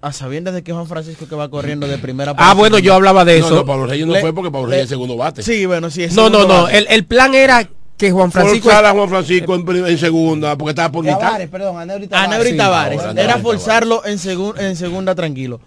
a sabiendas de que Juan Francisco que va corriendo de primera Ah, bueno, yo hablaba de eso. No, Pablo Reyes no fue porque Pablo Reyes es segundo bate. Sí, bueno, sí. Es no, no, no. El, el, plan era que Juan Francisco forzar a Juan Francisco en, segunda porque estaba por mitad. Perdón Aneuri Tavares, era forzarlo en, en segunda tranquilo.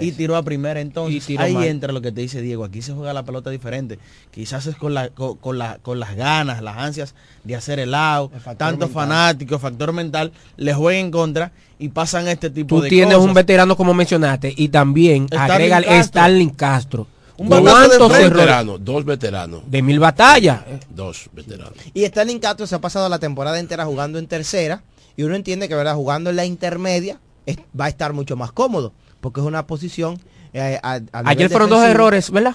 Y tiró a primera entonces. Ahí entra lo que te dice Diego. Aquí se juega la pelota diferente. Quizás es con la con, la, con las ganas las ansias de hacer el out tanto fanático factor mental le jueguen en contra y pasan este tipo de cosas tú tienes un veterano como mencionaste y también agrega Stalin Castro un ¿Cuántos veteranos? Dos veteranos. De mil batallas. Dos veteranos. Y Stalin Castro se ha pasado la temporada entera jugando en tercera. Y uno entiende que verdad jugando en la intermedia va a estar mucho más cómodo. Porque es una posición eh, Ayer fueron dos errores, ¿verdad?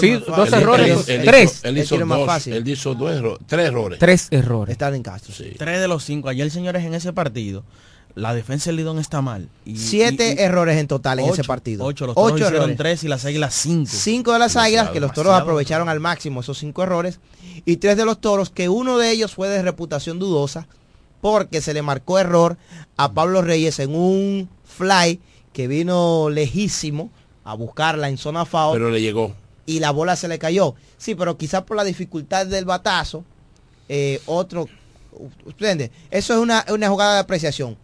Sí, dos errores. tres. Él hizo, dos, él hizo dos errores, tres errores. Tres errores. Stalin Castro. Sí. Tres de los cinco. Ayer, señores, en ese partido la defensa del Lidón está mal. Siete errores en total en ese partido. Ocho, los toros hicieron tres y las águilas cinco. Cinco de las águilas, que los toros aprovecharon al máximo esos cinco errores. Y tres de los toros, que uno de ellos fue de reputación dudosa, porque se le marcó error a Pablo Reyes en un fly que vino lejísimo a buscarla en zona foul. Pero le llegó. Y la bola se le cayó. Sí, pero quizás por la dificultad del batazo, eh, otro... ¿Entiende? Eso es una, una jugada de apreciación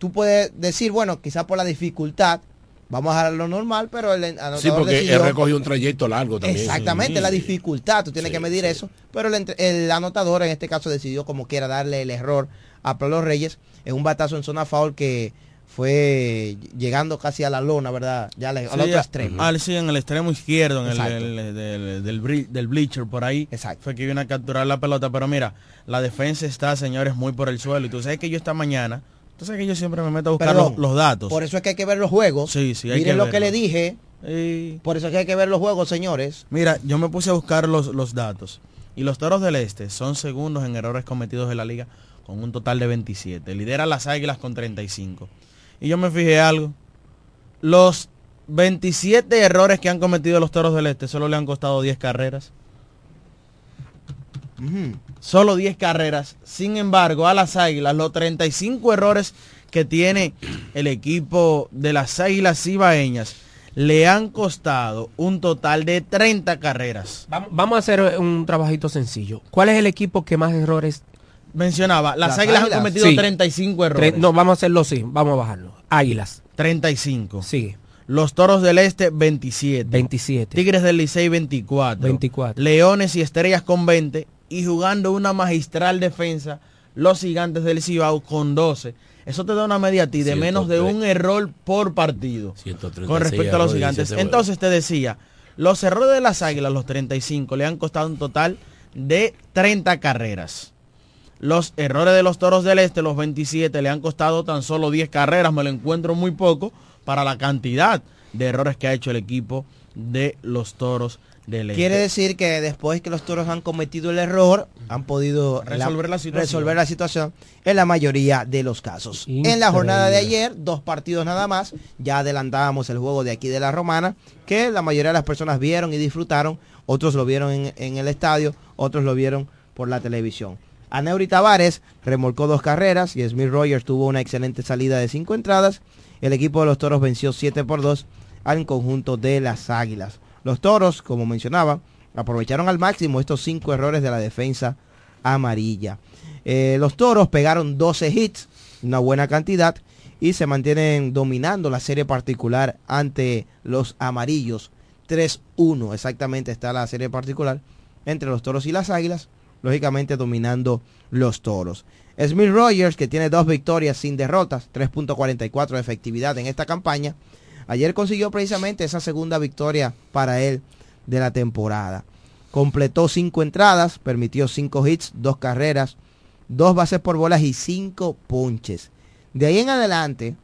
tú puedes decir, bueno, quizás por la dificultad, vamos a lo normal, pero el anotador Sí, porque él recogió un trayecto largo también. Exactamente, la dificultad, tú tienes que medir eso, pero el, anotador en este caso decidió como quiera darle el error a Pablo Reyes en un batazo en zona foul que fue llegando casi a la lona, ¿verdad? Ya al otro extremo. Al, sí, en el extremo izquierdo, en el, del, del, bleacher por ahí. Exacto. Fue que vino a capturar la pelota, pero mira, la defensa está, señores, muy por el suelo. Y tú sabes que yo esta mañana entonces que yo siempre me meto a buscar los, datos. Por eso es que hay que ver los juegos. Sí, sí, hay Miren lo que le dije. Por eso es que hay que ver los juegos, señores. Mira, yo me puse a buscar los, los datos. Y los Toros del Este son segundos en errores cometidos en la liga con un total de 27. Lidera las Águilas con 35. Y yo me fijé algo. Los 27 errores que han cometido los Toros del Este solo le han costado 10 carreras. Solo 10 carreras. Sin embargo, a las Águilas, los 35 errores que tiene el equipo de las Águilas Ibaeñas le han costado un total de 30 carreras. Vamos a hacer un trabajito sencillo. ¿Cuál es el equipo que más errores mencionaba? Las, Águilas, han cometido 35 errores. no, vamos a hacerlo así, vamos a bajarlo. Águilas. 35. Sí. Los Toros del Este 27. 27. Tigres del Licey 24. 24. Leones y Estrellas con 20 y jugando una magistral defensa los gigantes del Cibao con 12. Eso te da una media a ti de menos de un error por partido con respecto a los gigantes. Entonces te decía, los errores de las águilas, los 35, le han costado un total de 30 carreras. Los errores de los toros del este, los 27, le han costado tan solo 10 carreras. Me lo encuentro muy poco para la cantidad de errores que ha hecho el equipo de los toros Quiere decir que después que los toros han cometido el error, han podido resolver la, situación. en la mayoría de los casos. En la jornada de ayer, dos partidos nada más, ya adelantábamos el juego de aquí de la Romana, que la mayoría de las personas vieron y disfrutaron, otros lo vieron en, el estadio, otros lo vieron por la televisión. Aneuri Tavares remolcó dos carreras y Smith Rogers tuvo una excelente salida de cinco entradas. El equipo de los toros venció 7 por 2 al conjunto de las Águilas. Los toros, como mencionaba, aprovecharon al máximo estos cinco errores de la defensa amarilla. Eh, los toros pegaron 12 hits, una buena cantidad, y se mantienen dominando la serie particular ante los amarillos 3-1 exactamente está la serie particular entre los toros y las águilas, lógicamente dominando los toros. Smith Rogers, que tiene dos victorias sin derrotas, 3.44 de efectividad en esta campaña, ayer consiguió precisamente esa segunda victoria para él de la temporada. Completó cinco entradas, permitió cinco hits, dos carreras, dos bases por bolas y cinco ponches. De ahí en adelante,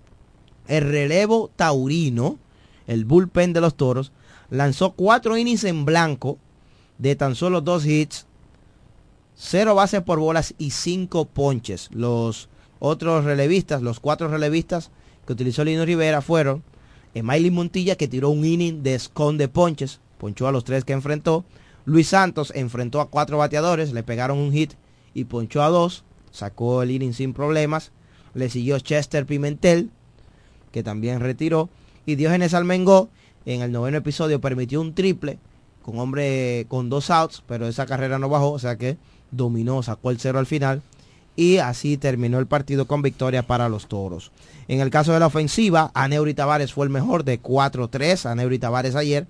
el relevo taurino, el bullpen de los toros, lanzó cuatro innings en blanco de tan solo dos hits, cero bases por bolas y cinco ponches. Los otros relevistas, los cuatro relevistas que utilizó Lino Rivera fueron Emilio Montilla que tiró un inning de esconde ponches, ponchó a los tres que enfrentó. Luis Santos enfrentó a cuatro bateadores, le pegaron un hit y ponchó a dos, sacó el inning sin problemas. Le siguió Chester Pimentel, que también retiró. Y Diógenes Almengó, en el noveno episodio, permitió un triple con hombre con dos outs, pero esa carrera no bajó, o sea que dominó, sacó el cero al final. Y así terminó el partido con victoria para los toros. En el caso de la ofensiva, Aneuri Tavares fue el mejor de 4-3. Aneuri Tavares ayer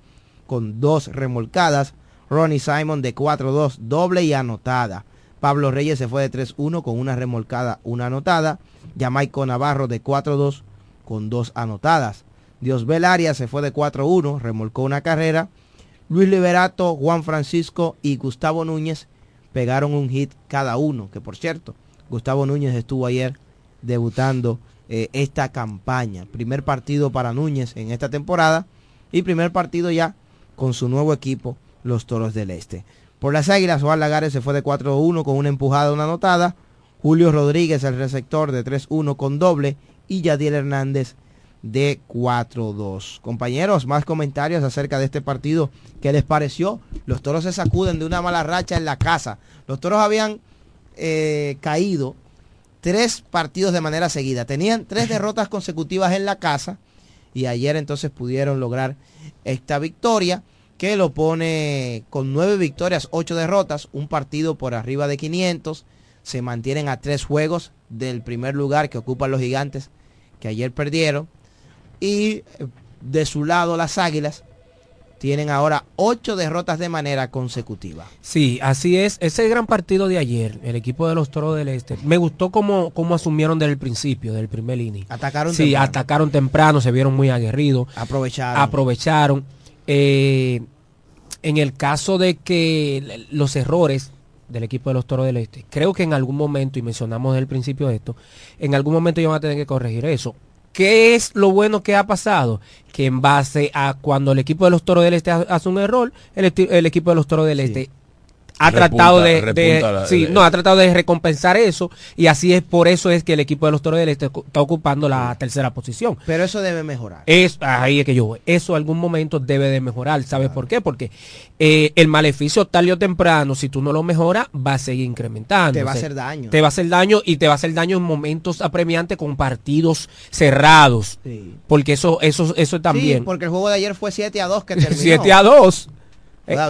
con dos remolcadas. Ronnie Simon de 4-2, doble y anotada. Pablo Reyes se fue de 3-1 con una remolcada, una anotada. Jamaico Navarro de 4-2 con dos anotadas. Diosbel Arias se fue de 4-1, remolcó una carrera. Luis Liberato, Juan Francisco y Gustavo Núñez pegaron un hit cada uno, que por cierto, Gustavo Núñez estuvo ayer debutando eh, esta campaña. Primer partido para Núñez en esta temporada y primer partido ya con su nuevo equipo, los Toros del Este. Por las Águilas, Juan Lagares se fue de 4-1 con una empujada, una anotada. Julio Rodríguez, el receptor, de 3-1 con doble. Y Yadiel Hernández de 4-2. Compañeros, más comentarios acerca de este partido. ¿Qué les pareció? Los toros se sacuden de una mala racha en la casa. Los toros habían eh, caído tres partidos de manera seguida. Tenían tres *laughs* derrotas consecutivas en la casa y ayer entonces pudieron lograr esta victoria que lo pone con nueve victorias, ocho derrotas, un partido por arriba de 500. Se mantienen a tres juegos del primer lugar que ocupan los gigantes que ayer perdieron. Y eh, de su lado las águilas tienen ahora ocho derrotas de manera consecutiva. Sí, así es. Ese gran partido de ayer, el equipo de los Toros del Este, me gustó cómo, cómo asumieron desde el principio, del primer inning. Atacaron Sí, temprano. atacaron temprano, se vieron muy aguerridos. Aprovecharon. Aprovecharon. Eh, en el caso de que los errores del equipo de los Toros del Este, creo que en algún momento, y mencionamos desde el principio esto, en algún momento ellos van a tener que corregir eso. ¿Qué es lo bueno que ha pasado? Que en base a cuando el equipo de los Toros del Este ha- hace un error, el equipo de los Toros del Este ha Repunta- tratado de, de- repunta la- sí, de- no ha tratado de recompensar eso y así es por eso es que el equipo de los Toros del Este está ocupando la tercera posición. Pero eso debe mejorar. Es, ahí es que yo voy. Eso algún momento debe de mejorar. ¿Sabes por qué? Porque eh, el maleficio tarde o temprano, si tú no lo mejoras, va a seguir incrementando. Te va a hacer daño. Te va a hacer daño y te va a hacer daño en momentos apremiantes con partidos cerrados. Sí. Porque eso, eso, eso Sí, también. porque el juego de ayer fue 7 a 2 que *laughs* terminó. 7 a 2.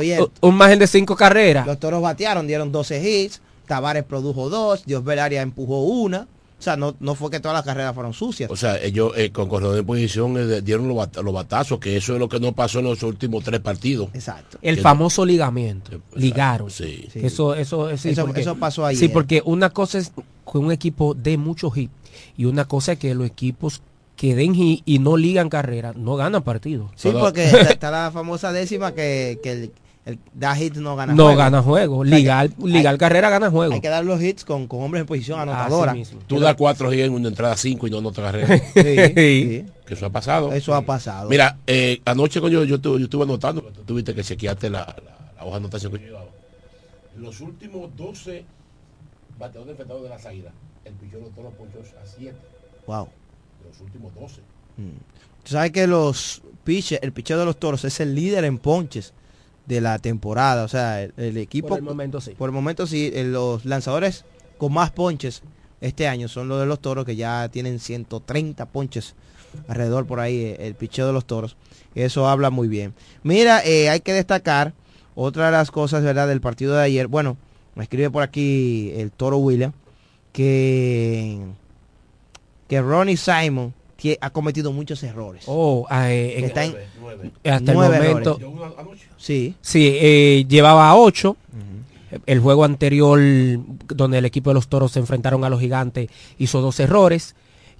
Bien. Un margen de 5 carreras. Los toros batearon, dieron 12 hits. Tavares produjo 2. Dios Arias empujó una. O sea, no, no fue que todas las carreras fueron sucias. O sea, ellos eh, con corredor de posición eh, dieron los, bat- los batazos, que eso es lo que no pasó en los últimos tres partidos. Exacto. El Que- famoso ligamiento. Ligaron. Sí. Eso, eso, sí, Eso- porque- eso pasó ayer. Sí, porque una cosa es que un equipo de mucho hit y una cosa es que los equipos que den hit y no ligan carrera no ganan partidos. Sí, porque *laughs* está, la famosa décima que, que el, el da hit no gana no juego. gana juego. O sea, Ligar, ligar hay- carrera gana juego. Hay que dar los hits con, con hombres en posición anotadora. Tú das cuatro y en una entrada cinco y no otra carrera. *laughs* Sí, sí. Que eso ha pasado. Eso ha pasado. Mira, eh, anoche cuando yo, yo, estuve, yo estuve anotando, tú tuviste que chequearte la, la, la hoja de anotación que yo llevaba. Los últimos 12 bateadores enfrentados de las águilas, el pichón de todos los ponchos a 7. Wow. Los últimos 12. Tú sabes que los pitchers, el picheo de los toros es el líder en ponches de la temporada. O sea, el, el equipo. Por el momento sí. Por el momento sí. eh, Los lanzadores con más ponches este año son los de los toros que ya tienen 130 ponches alrededor por ahí eh, el picheo de los toros. Eso habla muy bien. Mira, eh, hay que destacar otra de las cosas, ¿verdad? Del partido de ayer. Bueno, me escribe por aquí el toro William que, que Ronnie Simon ha cometido muchos errores. Oh, eh, está en, hasta el momento. Sí. Sí, eh, llevaba 8. El juego anterior, donde el equipo de los toros se enfrentaron a los gigantes, hizo dos errores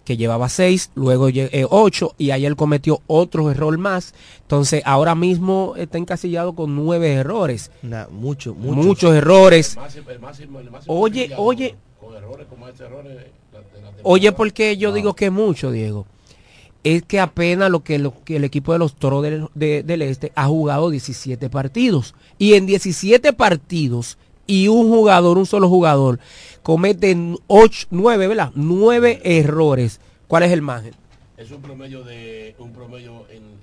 que llevaba 6, luego 8 y ayer cometió otro error más. Entonces ahora mismo está encasillado con 9 errores. mucho, muchos. errores. oye, oye. Oye, porque yo digo que mucho, Diego. Es que apenas lo que, lo que el equipo de los toros del, del Este ha jugado 17 partidos. Y en 17 partidos y un jugador, un solo jugador, comete 8, 9, ¿verdad? 9 errores. ¿Cuál es el margen? Es un promedio de un promedio en,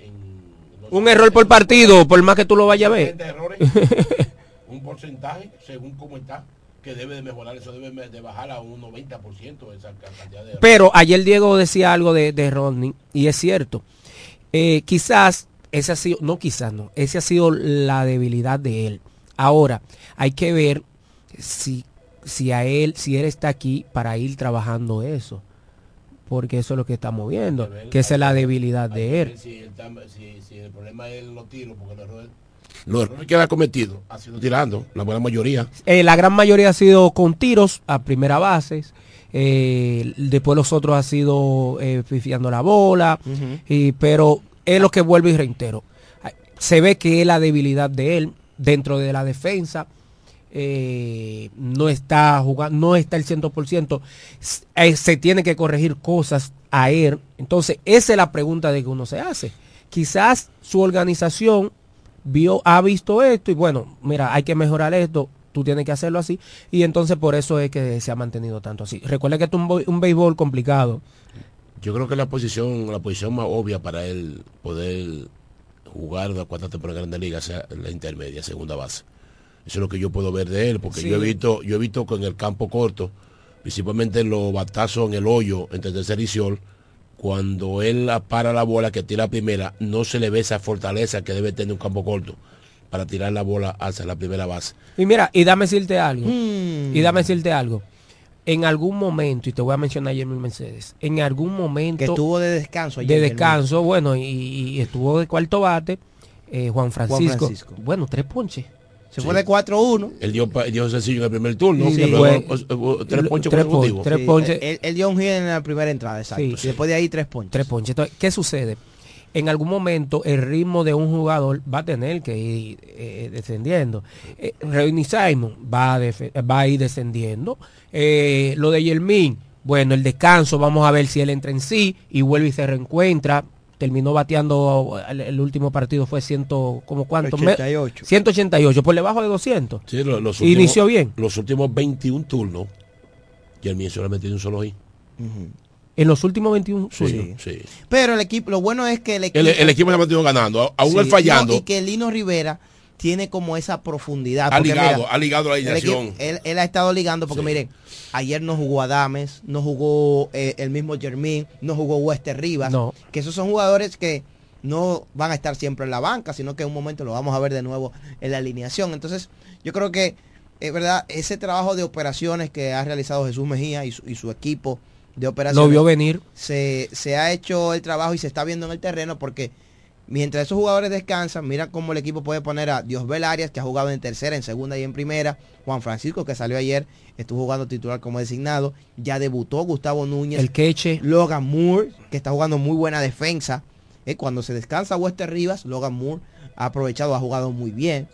un error por partido, por más que tú lo vayas a ver. un porcentaje según cómo está que debe de mejorar, eso debe de bajar a un 90% esa cantidad de Pero ayer Diego decía algo de, de Rodney y es cierto. Eh, quizás ese ha sido, no quizás no, ese ha sido la debilidad de él. Ahora, hay que ver si, si a él, si él está aquí para ir trabajando eso. Porque eso es lo que estamos viendo, que esa es la debilidad de él. Si, el problema es los tiros, porque los errores que ha cometido ha sido tirando, la buena mayoría. Eh, la gran mayoría ha sido con tiros a primera base. Eh, después los otros ha sido eh, pifiando la bola. y, pero es lo que vuelve y reitero. Se ve que es la debilidad de él dentro de la defensa. Eh, no está jugando, no está el 100%, eh, se tiene que corregir cosas a él. Entonces, esa es la pregunta de que uno se hace. Quizás su organización vio, ha visto esto y bueno, mira, hay que mejorar esto, tú tienes que hacerlo así. Y entonces por eso es que se ha mantenido tanto así. Recuerda que es un, un béisbol complicado. Yo creo que la posición, la posición más obvia para él poder jugar la cuarta temporada en Grande Liga sea la intermedia, segunda base. Eso es lo que yo puedo ver de él, porque yo he visto, yo he visto que en el campo corto, principalmente los batazos en el hoyo entre tercer y sol, cuando él para la bola que tira primera, no se le ve esa fortaleza que debe tener un campo corto para tirar la bola hacia la primera base. Y mira, y dame decirte algo, y dame decirte algo. En algún momento, y te voy a mencionar mi Mercedes, en algún momento... Que estuvo de descanso De descanso, bueno, y, estuvo de cuarto bate, eh, Juan, Francisco. Bueno, tres ponches. Se fue de 4-1. Él dio, dio sencillo en el primer turno. Sí, tres ponches tres, tres ponches. Él, dio un hit en la primera entrada, exacto. Y después de ahí tres ponches. Tres ponches. Entonces, ¿qué sucede? En algún momento el ritmo de un jugador va a tener que ir eh, descendiendo. Eh, Simon va a, va a ir descendiendo. Eh, lo de Yelmin, bueno, el descanso, vamos a ver si él entra en sí y vuelve y se reencuentra terminó bateando el, último partido fue ciento como cuánto 88. 188 por debajo de 200 sí, los, inició bien. los últimos 21 turnos y el mío solamente tiene un solo hit en los últimos 21 sí, sí, pero el equipo lo bueno es que el equipo el, equipo se ha mantenido ganando aún el fallando. y que Lino Rivera tiene como esa profundidad. Ha ligado, ha ligado la alineación. Él, ha estado ligando porque miren, ayer no jugó Adames, no jugó eh, el mismo Germín, no jugó Wester Rivas, que esos son jugadores que no van a estar siempre en la banca, sino que en un momento lo vamos a ver de nuevo en la alineación. Entonces, yo creo que, es verdad, ese trabajo de operaciones que ha realizado Jesús Mejía y su, equipo de operaciones. Lo vio venir. Se, se ha hecho el trabajo y se está viendo en el terreno porque Mientras esos jugadores descansan, mira cómo el equipo puede poner a Diosbel Arias, que ha jugado en tercera, en segunda y en primera. Juan Francisco, que salió ayer, estuvo jugando titular como designado. Ya debutó Gustavo Núñez. El queche. Logan Moore, que está jugando muy buena defensa. Eh, cuando se descansa Wester Rivas, Logan Moore ha aprovechado, ha jugado muy bien.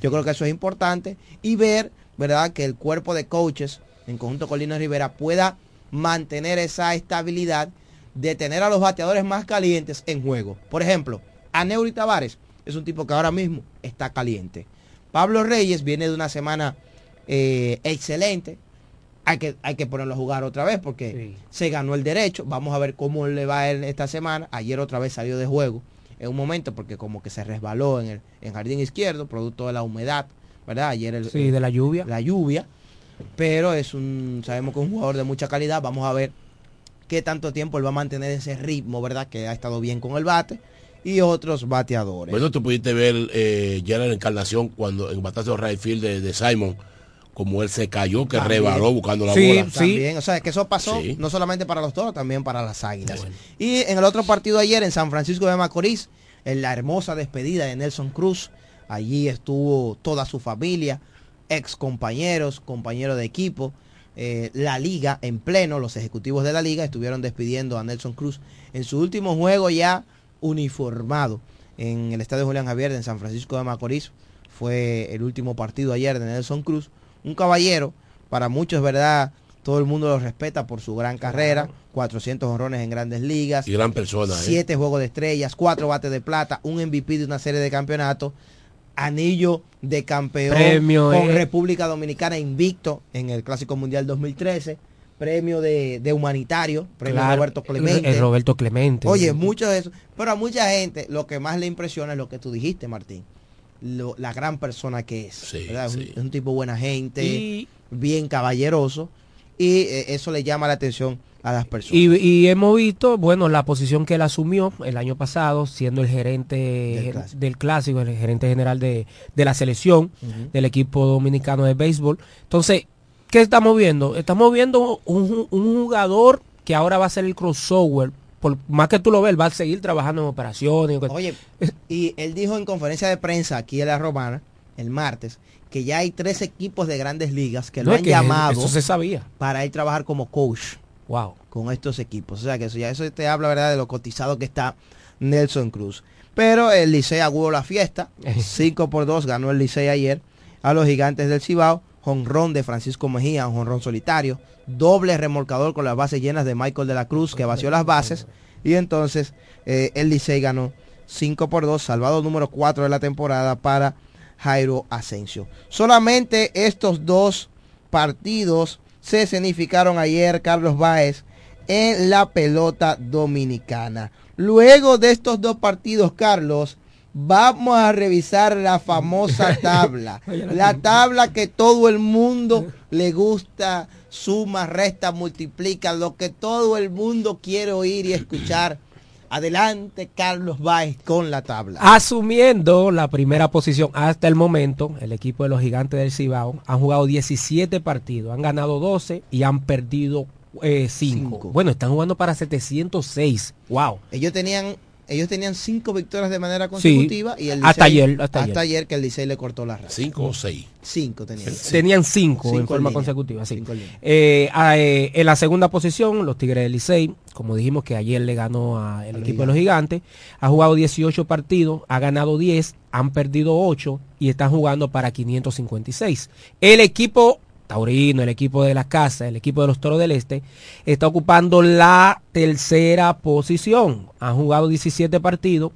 Yo creo que eso es importante. Y ver, ¿verdad?, que el cuerpo de coaches, en conjunto con Lino Rivera, pueda mantener esa estabilidad de tener a los bateadores más calientes en juego. Por ejemplo, a Neuri Tavares es un tipo que ahora mismo está caliente. Pablo Reyes viene de una semana eh, excelente. Hay que, hay que ponerlo a jugar otra vez porque se ganó el derecho. Vamos a ver cómo le va en esta semana. Ayer otra vez salió de juego en un momento porque como que se resbaló en el jardín izquierdo, producto de la humedad, ¿verdad? Ayer el, sí, de la lluvia. La lluvia. Pero es un, sabemos que es un jugador de mucha calidad. Vamos a ver qué tanto tiempo él va a mantener ese ritmo, ¿verdad? Que ha estado bien con el bate y otros bateadores. Bueno, tú pudiste ver eh, ya la encarnación cuando en batazo right field de, Simon, como él se cayó, que También. rebaló buscando la Sí, bola. También, o sea, que eso pasó Sí. no solamente para los toros, también para las águilas. Y en el otro partido ayer en San Francisco de Macorís, en la hermosa despedida de Nelson Cruz, allí estuvo toda su familia, ex compañeros, compañeros de equipo, eh, la liga en pleno, los ejecutivos de la liga estuvieron despidiendo a Nelson Cruz en su último juego ya uniformado en el Estadio Julián Javier en San Francisco de Macorís. Fue el último partido ayer de Nelson Cruz, un caballero, para muchos, ¿verdad? Todo el mundo lo respeta por su gran carrera, 400 honrones en grandes ligas, Y gran persona, ¿eh? siete juegos de estrellas, cuatro bates de plata, un MVP de una serie de campeonatos, anillo de campeón Premio, con eh. República Dominicana invicto en el Clásico Mundial 2013, premio de, de humanitario, premio Claro, Roberto Clemente. el Roberto Clemente. Oye, mucho de eso. Pero a mucha gente lo que más le impresiona es lo que tú dijiste, Martín. Lo- la gran persona que es. ¿verdad? Es, un, es un tipo buena gente, Y- bien caballeroso. Y eh, eso le llama la atención a las personas. Y, y hemos visto, bueno, la posición que él asumió el año pasado, siendo el gerente Del del clásico, el gerente general de, de la selección, del equipo dominicano de béisbol. Entonces, ¿qué estamos viendo? Estamos viendo un, un jugador que ahora va a ser el crossover. Por más que tú lo ves, va a seguir trabajando en operaciones. Oye, y él dijo en conferencia de prensa aquí en La Romana, el martes, que ya hay tres equipos de grandes ligas que No, lo han que llamado eso se sabía. para él trabajar como coach. Wow. Con estos equipos. O sea que eso ya eso te habla, ¿verdad?, de lo cotizado que está Nelson Cruz. Pero el Licey aguó la fiesta. *laughs* 5 por 2 ganó el Licey ayer a los gigantes del Cibao. Jonrón de Francisco Mejía, un jonrón solitario. Doble remolcador con las bases llenas de Michael de la Cruz, que vació las bases. Y entonces eh, el Licey ganó 5 por 2, salvado número 4 de la temporada para Jairo Asensio. Solamente estos dos partidos se escenificaron ayer, Carlos Báez, en la pelota dominicana. Luego de estos dos partidos, Carlos, vamos a revisar la famosa *laughs* tabla. La tabla que todo el mundo le gusta, suma, resta, multiplica, lo que todo el mundo quiere oír y escuchar. Adelante, Carlos Báez, con la tabla. Asumiendo la primera posición hasta el momento, el equipo de los gigantes del Cibao han jugado 17 partidos, han ganado 12 y han perdido 5. bueno, están jugando para 706. Wow. Ellos tenían ellos tenían cinco victorias de manera consecutiva y el hasta Licey- ayer, hasta ayer. que el Licey le cortó la raza. ¿Cinco o seis? Cinco tenían. Tenían 5 en Cinco forma consecutiva. Sí. Cinco. Eh, a- eh, en la segunda posición, los Tigres del Licey, como dijimos que ayer le ganó al equipo de los Gigantes, ha jugado 18 partidos, ha ganado 10, han perdido 8 y están jugando para 556. El equipo taurino, el equipo de la casa, el equipo de los Toros del Este, está ocupando la tercera posición. Han jugado 17 partidos,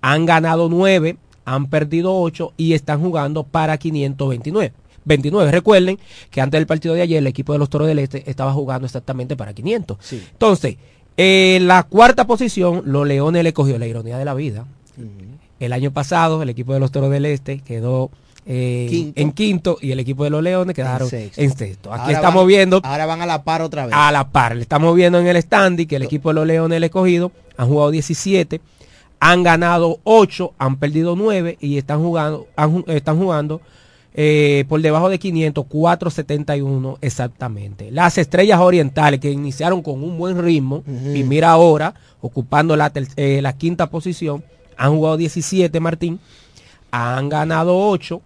han ganado 9, han perdido 8 y están jugando para 529. 29. Recuerden que antes del partido de ayer el equipo de los Toros del Este estaba jugando exactamente para 500. Entonces, en la cuarta posición, los Leones le cogió la ironía de la vida. El año pasado el equipo de los Toros del Este quedó eh, Quinto. en quinto y el equipo de los Leones quedaron en sexto. sexto. Aquí Ahora estamos van- viendo Ahora van a la par otra vez. a la par. Le estamos viendo en el standing que el equipo de los Leones el escogido han jugado 17, han ganado 8, han perdido 9 y están jugando, han están jugando eh, por debajo de 500, 471 exactamente. Las estrellas orientales que iniciaron con un buen ritmo y mira ahora ocupando la, eh, la quinta posición, han jugado 17 Martín, han ganado 8,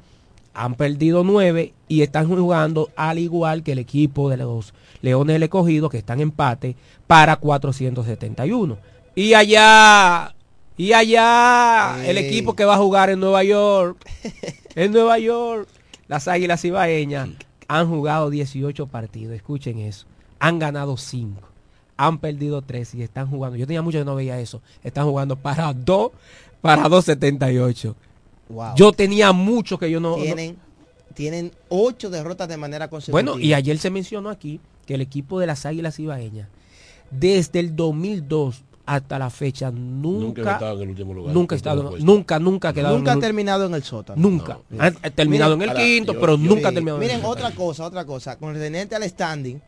han perdido 9 y están jugando al igual que el equipo de los Leones del Escogido que están en empate para 471. Y allá, y allá, el equipo que va a jugar en Nueva York, *laughs* en Nueva York, las Águilas Ibaeñas han jugado 18 partidos, escuchen eso, han ganado 5, han perdido 3 y están jugando, yo tenía mucho que no veía eso, están jugando para 2, para 278. Wow. Yo tenía mucho que yo no... no- tienen, tienen ocho derrotas de manera consecutiva. bueno, y ayer se mencionó aquí que el equipo de las Águilas Ibaeñas, desde el 2002 hasta la fecha, Nunca nunca, ha estado en el último lugar. nunca estado, nunca, nunca ha quedado Nunca en ha el- terminado en el sótano. Nunca. Han ha terminado Miren, en el ahora, quinto, yo- pero yo- nunca ha eh, terminado en el Miren, otra cosa, otra cosa. Con referente al standing,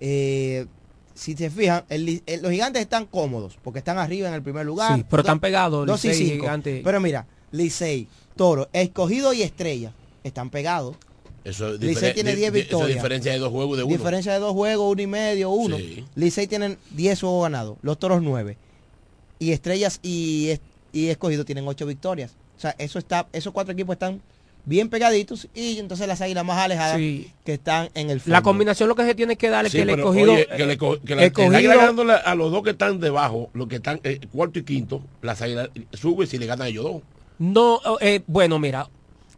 eh, si se fijan, el el- los gigantes están cómodos porque están arriba en el primer lugar. Sí, pero están pegados, Dos y Licey y cinco. Gigante. Pero mira, Licey, Toro, Escogido y Estrella están pegados. Eso Licey tiene di- 10 di- eso es victorias. diferencia de dos juegos de uno. Diferencia de dos juegos, uno y medio, uno. Sí. Licey tienen 10 juegos ganados, los toros 9. Y Estrellas y, y Escogido tienen 8 victorias. O sea, eso está, esos cuatro equipos están bien pegaditos y entonces las águilas más alejadas Sí. que están en el fondo. La combinación lo que se tiene que dar es Sí, que el escogido, oye, que le que la- escogido- el águila ganándole a los dos que están debajo, los que están eh, cuarto y quinto, las águilas sube si le ganan a ellos dos. No, eh, bueno, mira,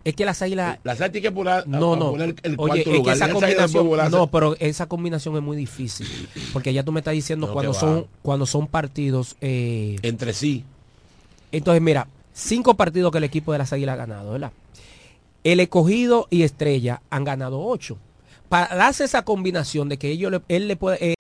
es que las águilas Las águilas que poner, no, no. el Oye, es que esa combinación, no, pero esa combinación es muy difícil, porque ya tú me estás diciendo No, cuando son cuando son partidos eh, entre sí. Entonces, mira, cinco partidos que el equipo de las Águilas ha ganado, ¿verdad? El escogido y Estrella han ganado ocho. Para darse esa combinación de que ellos le- él le puede, eh,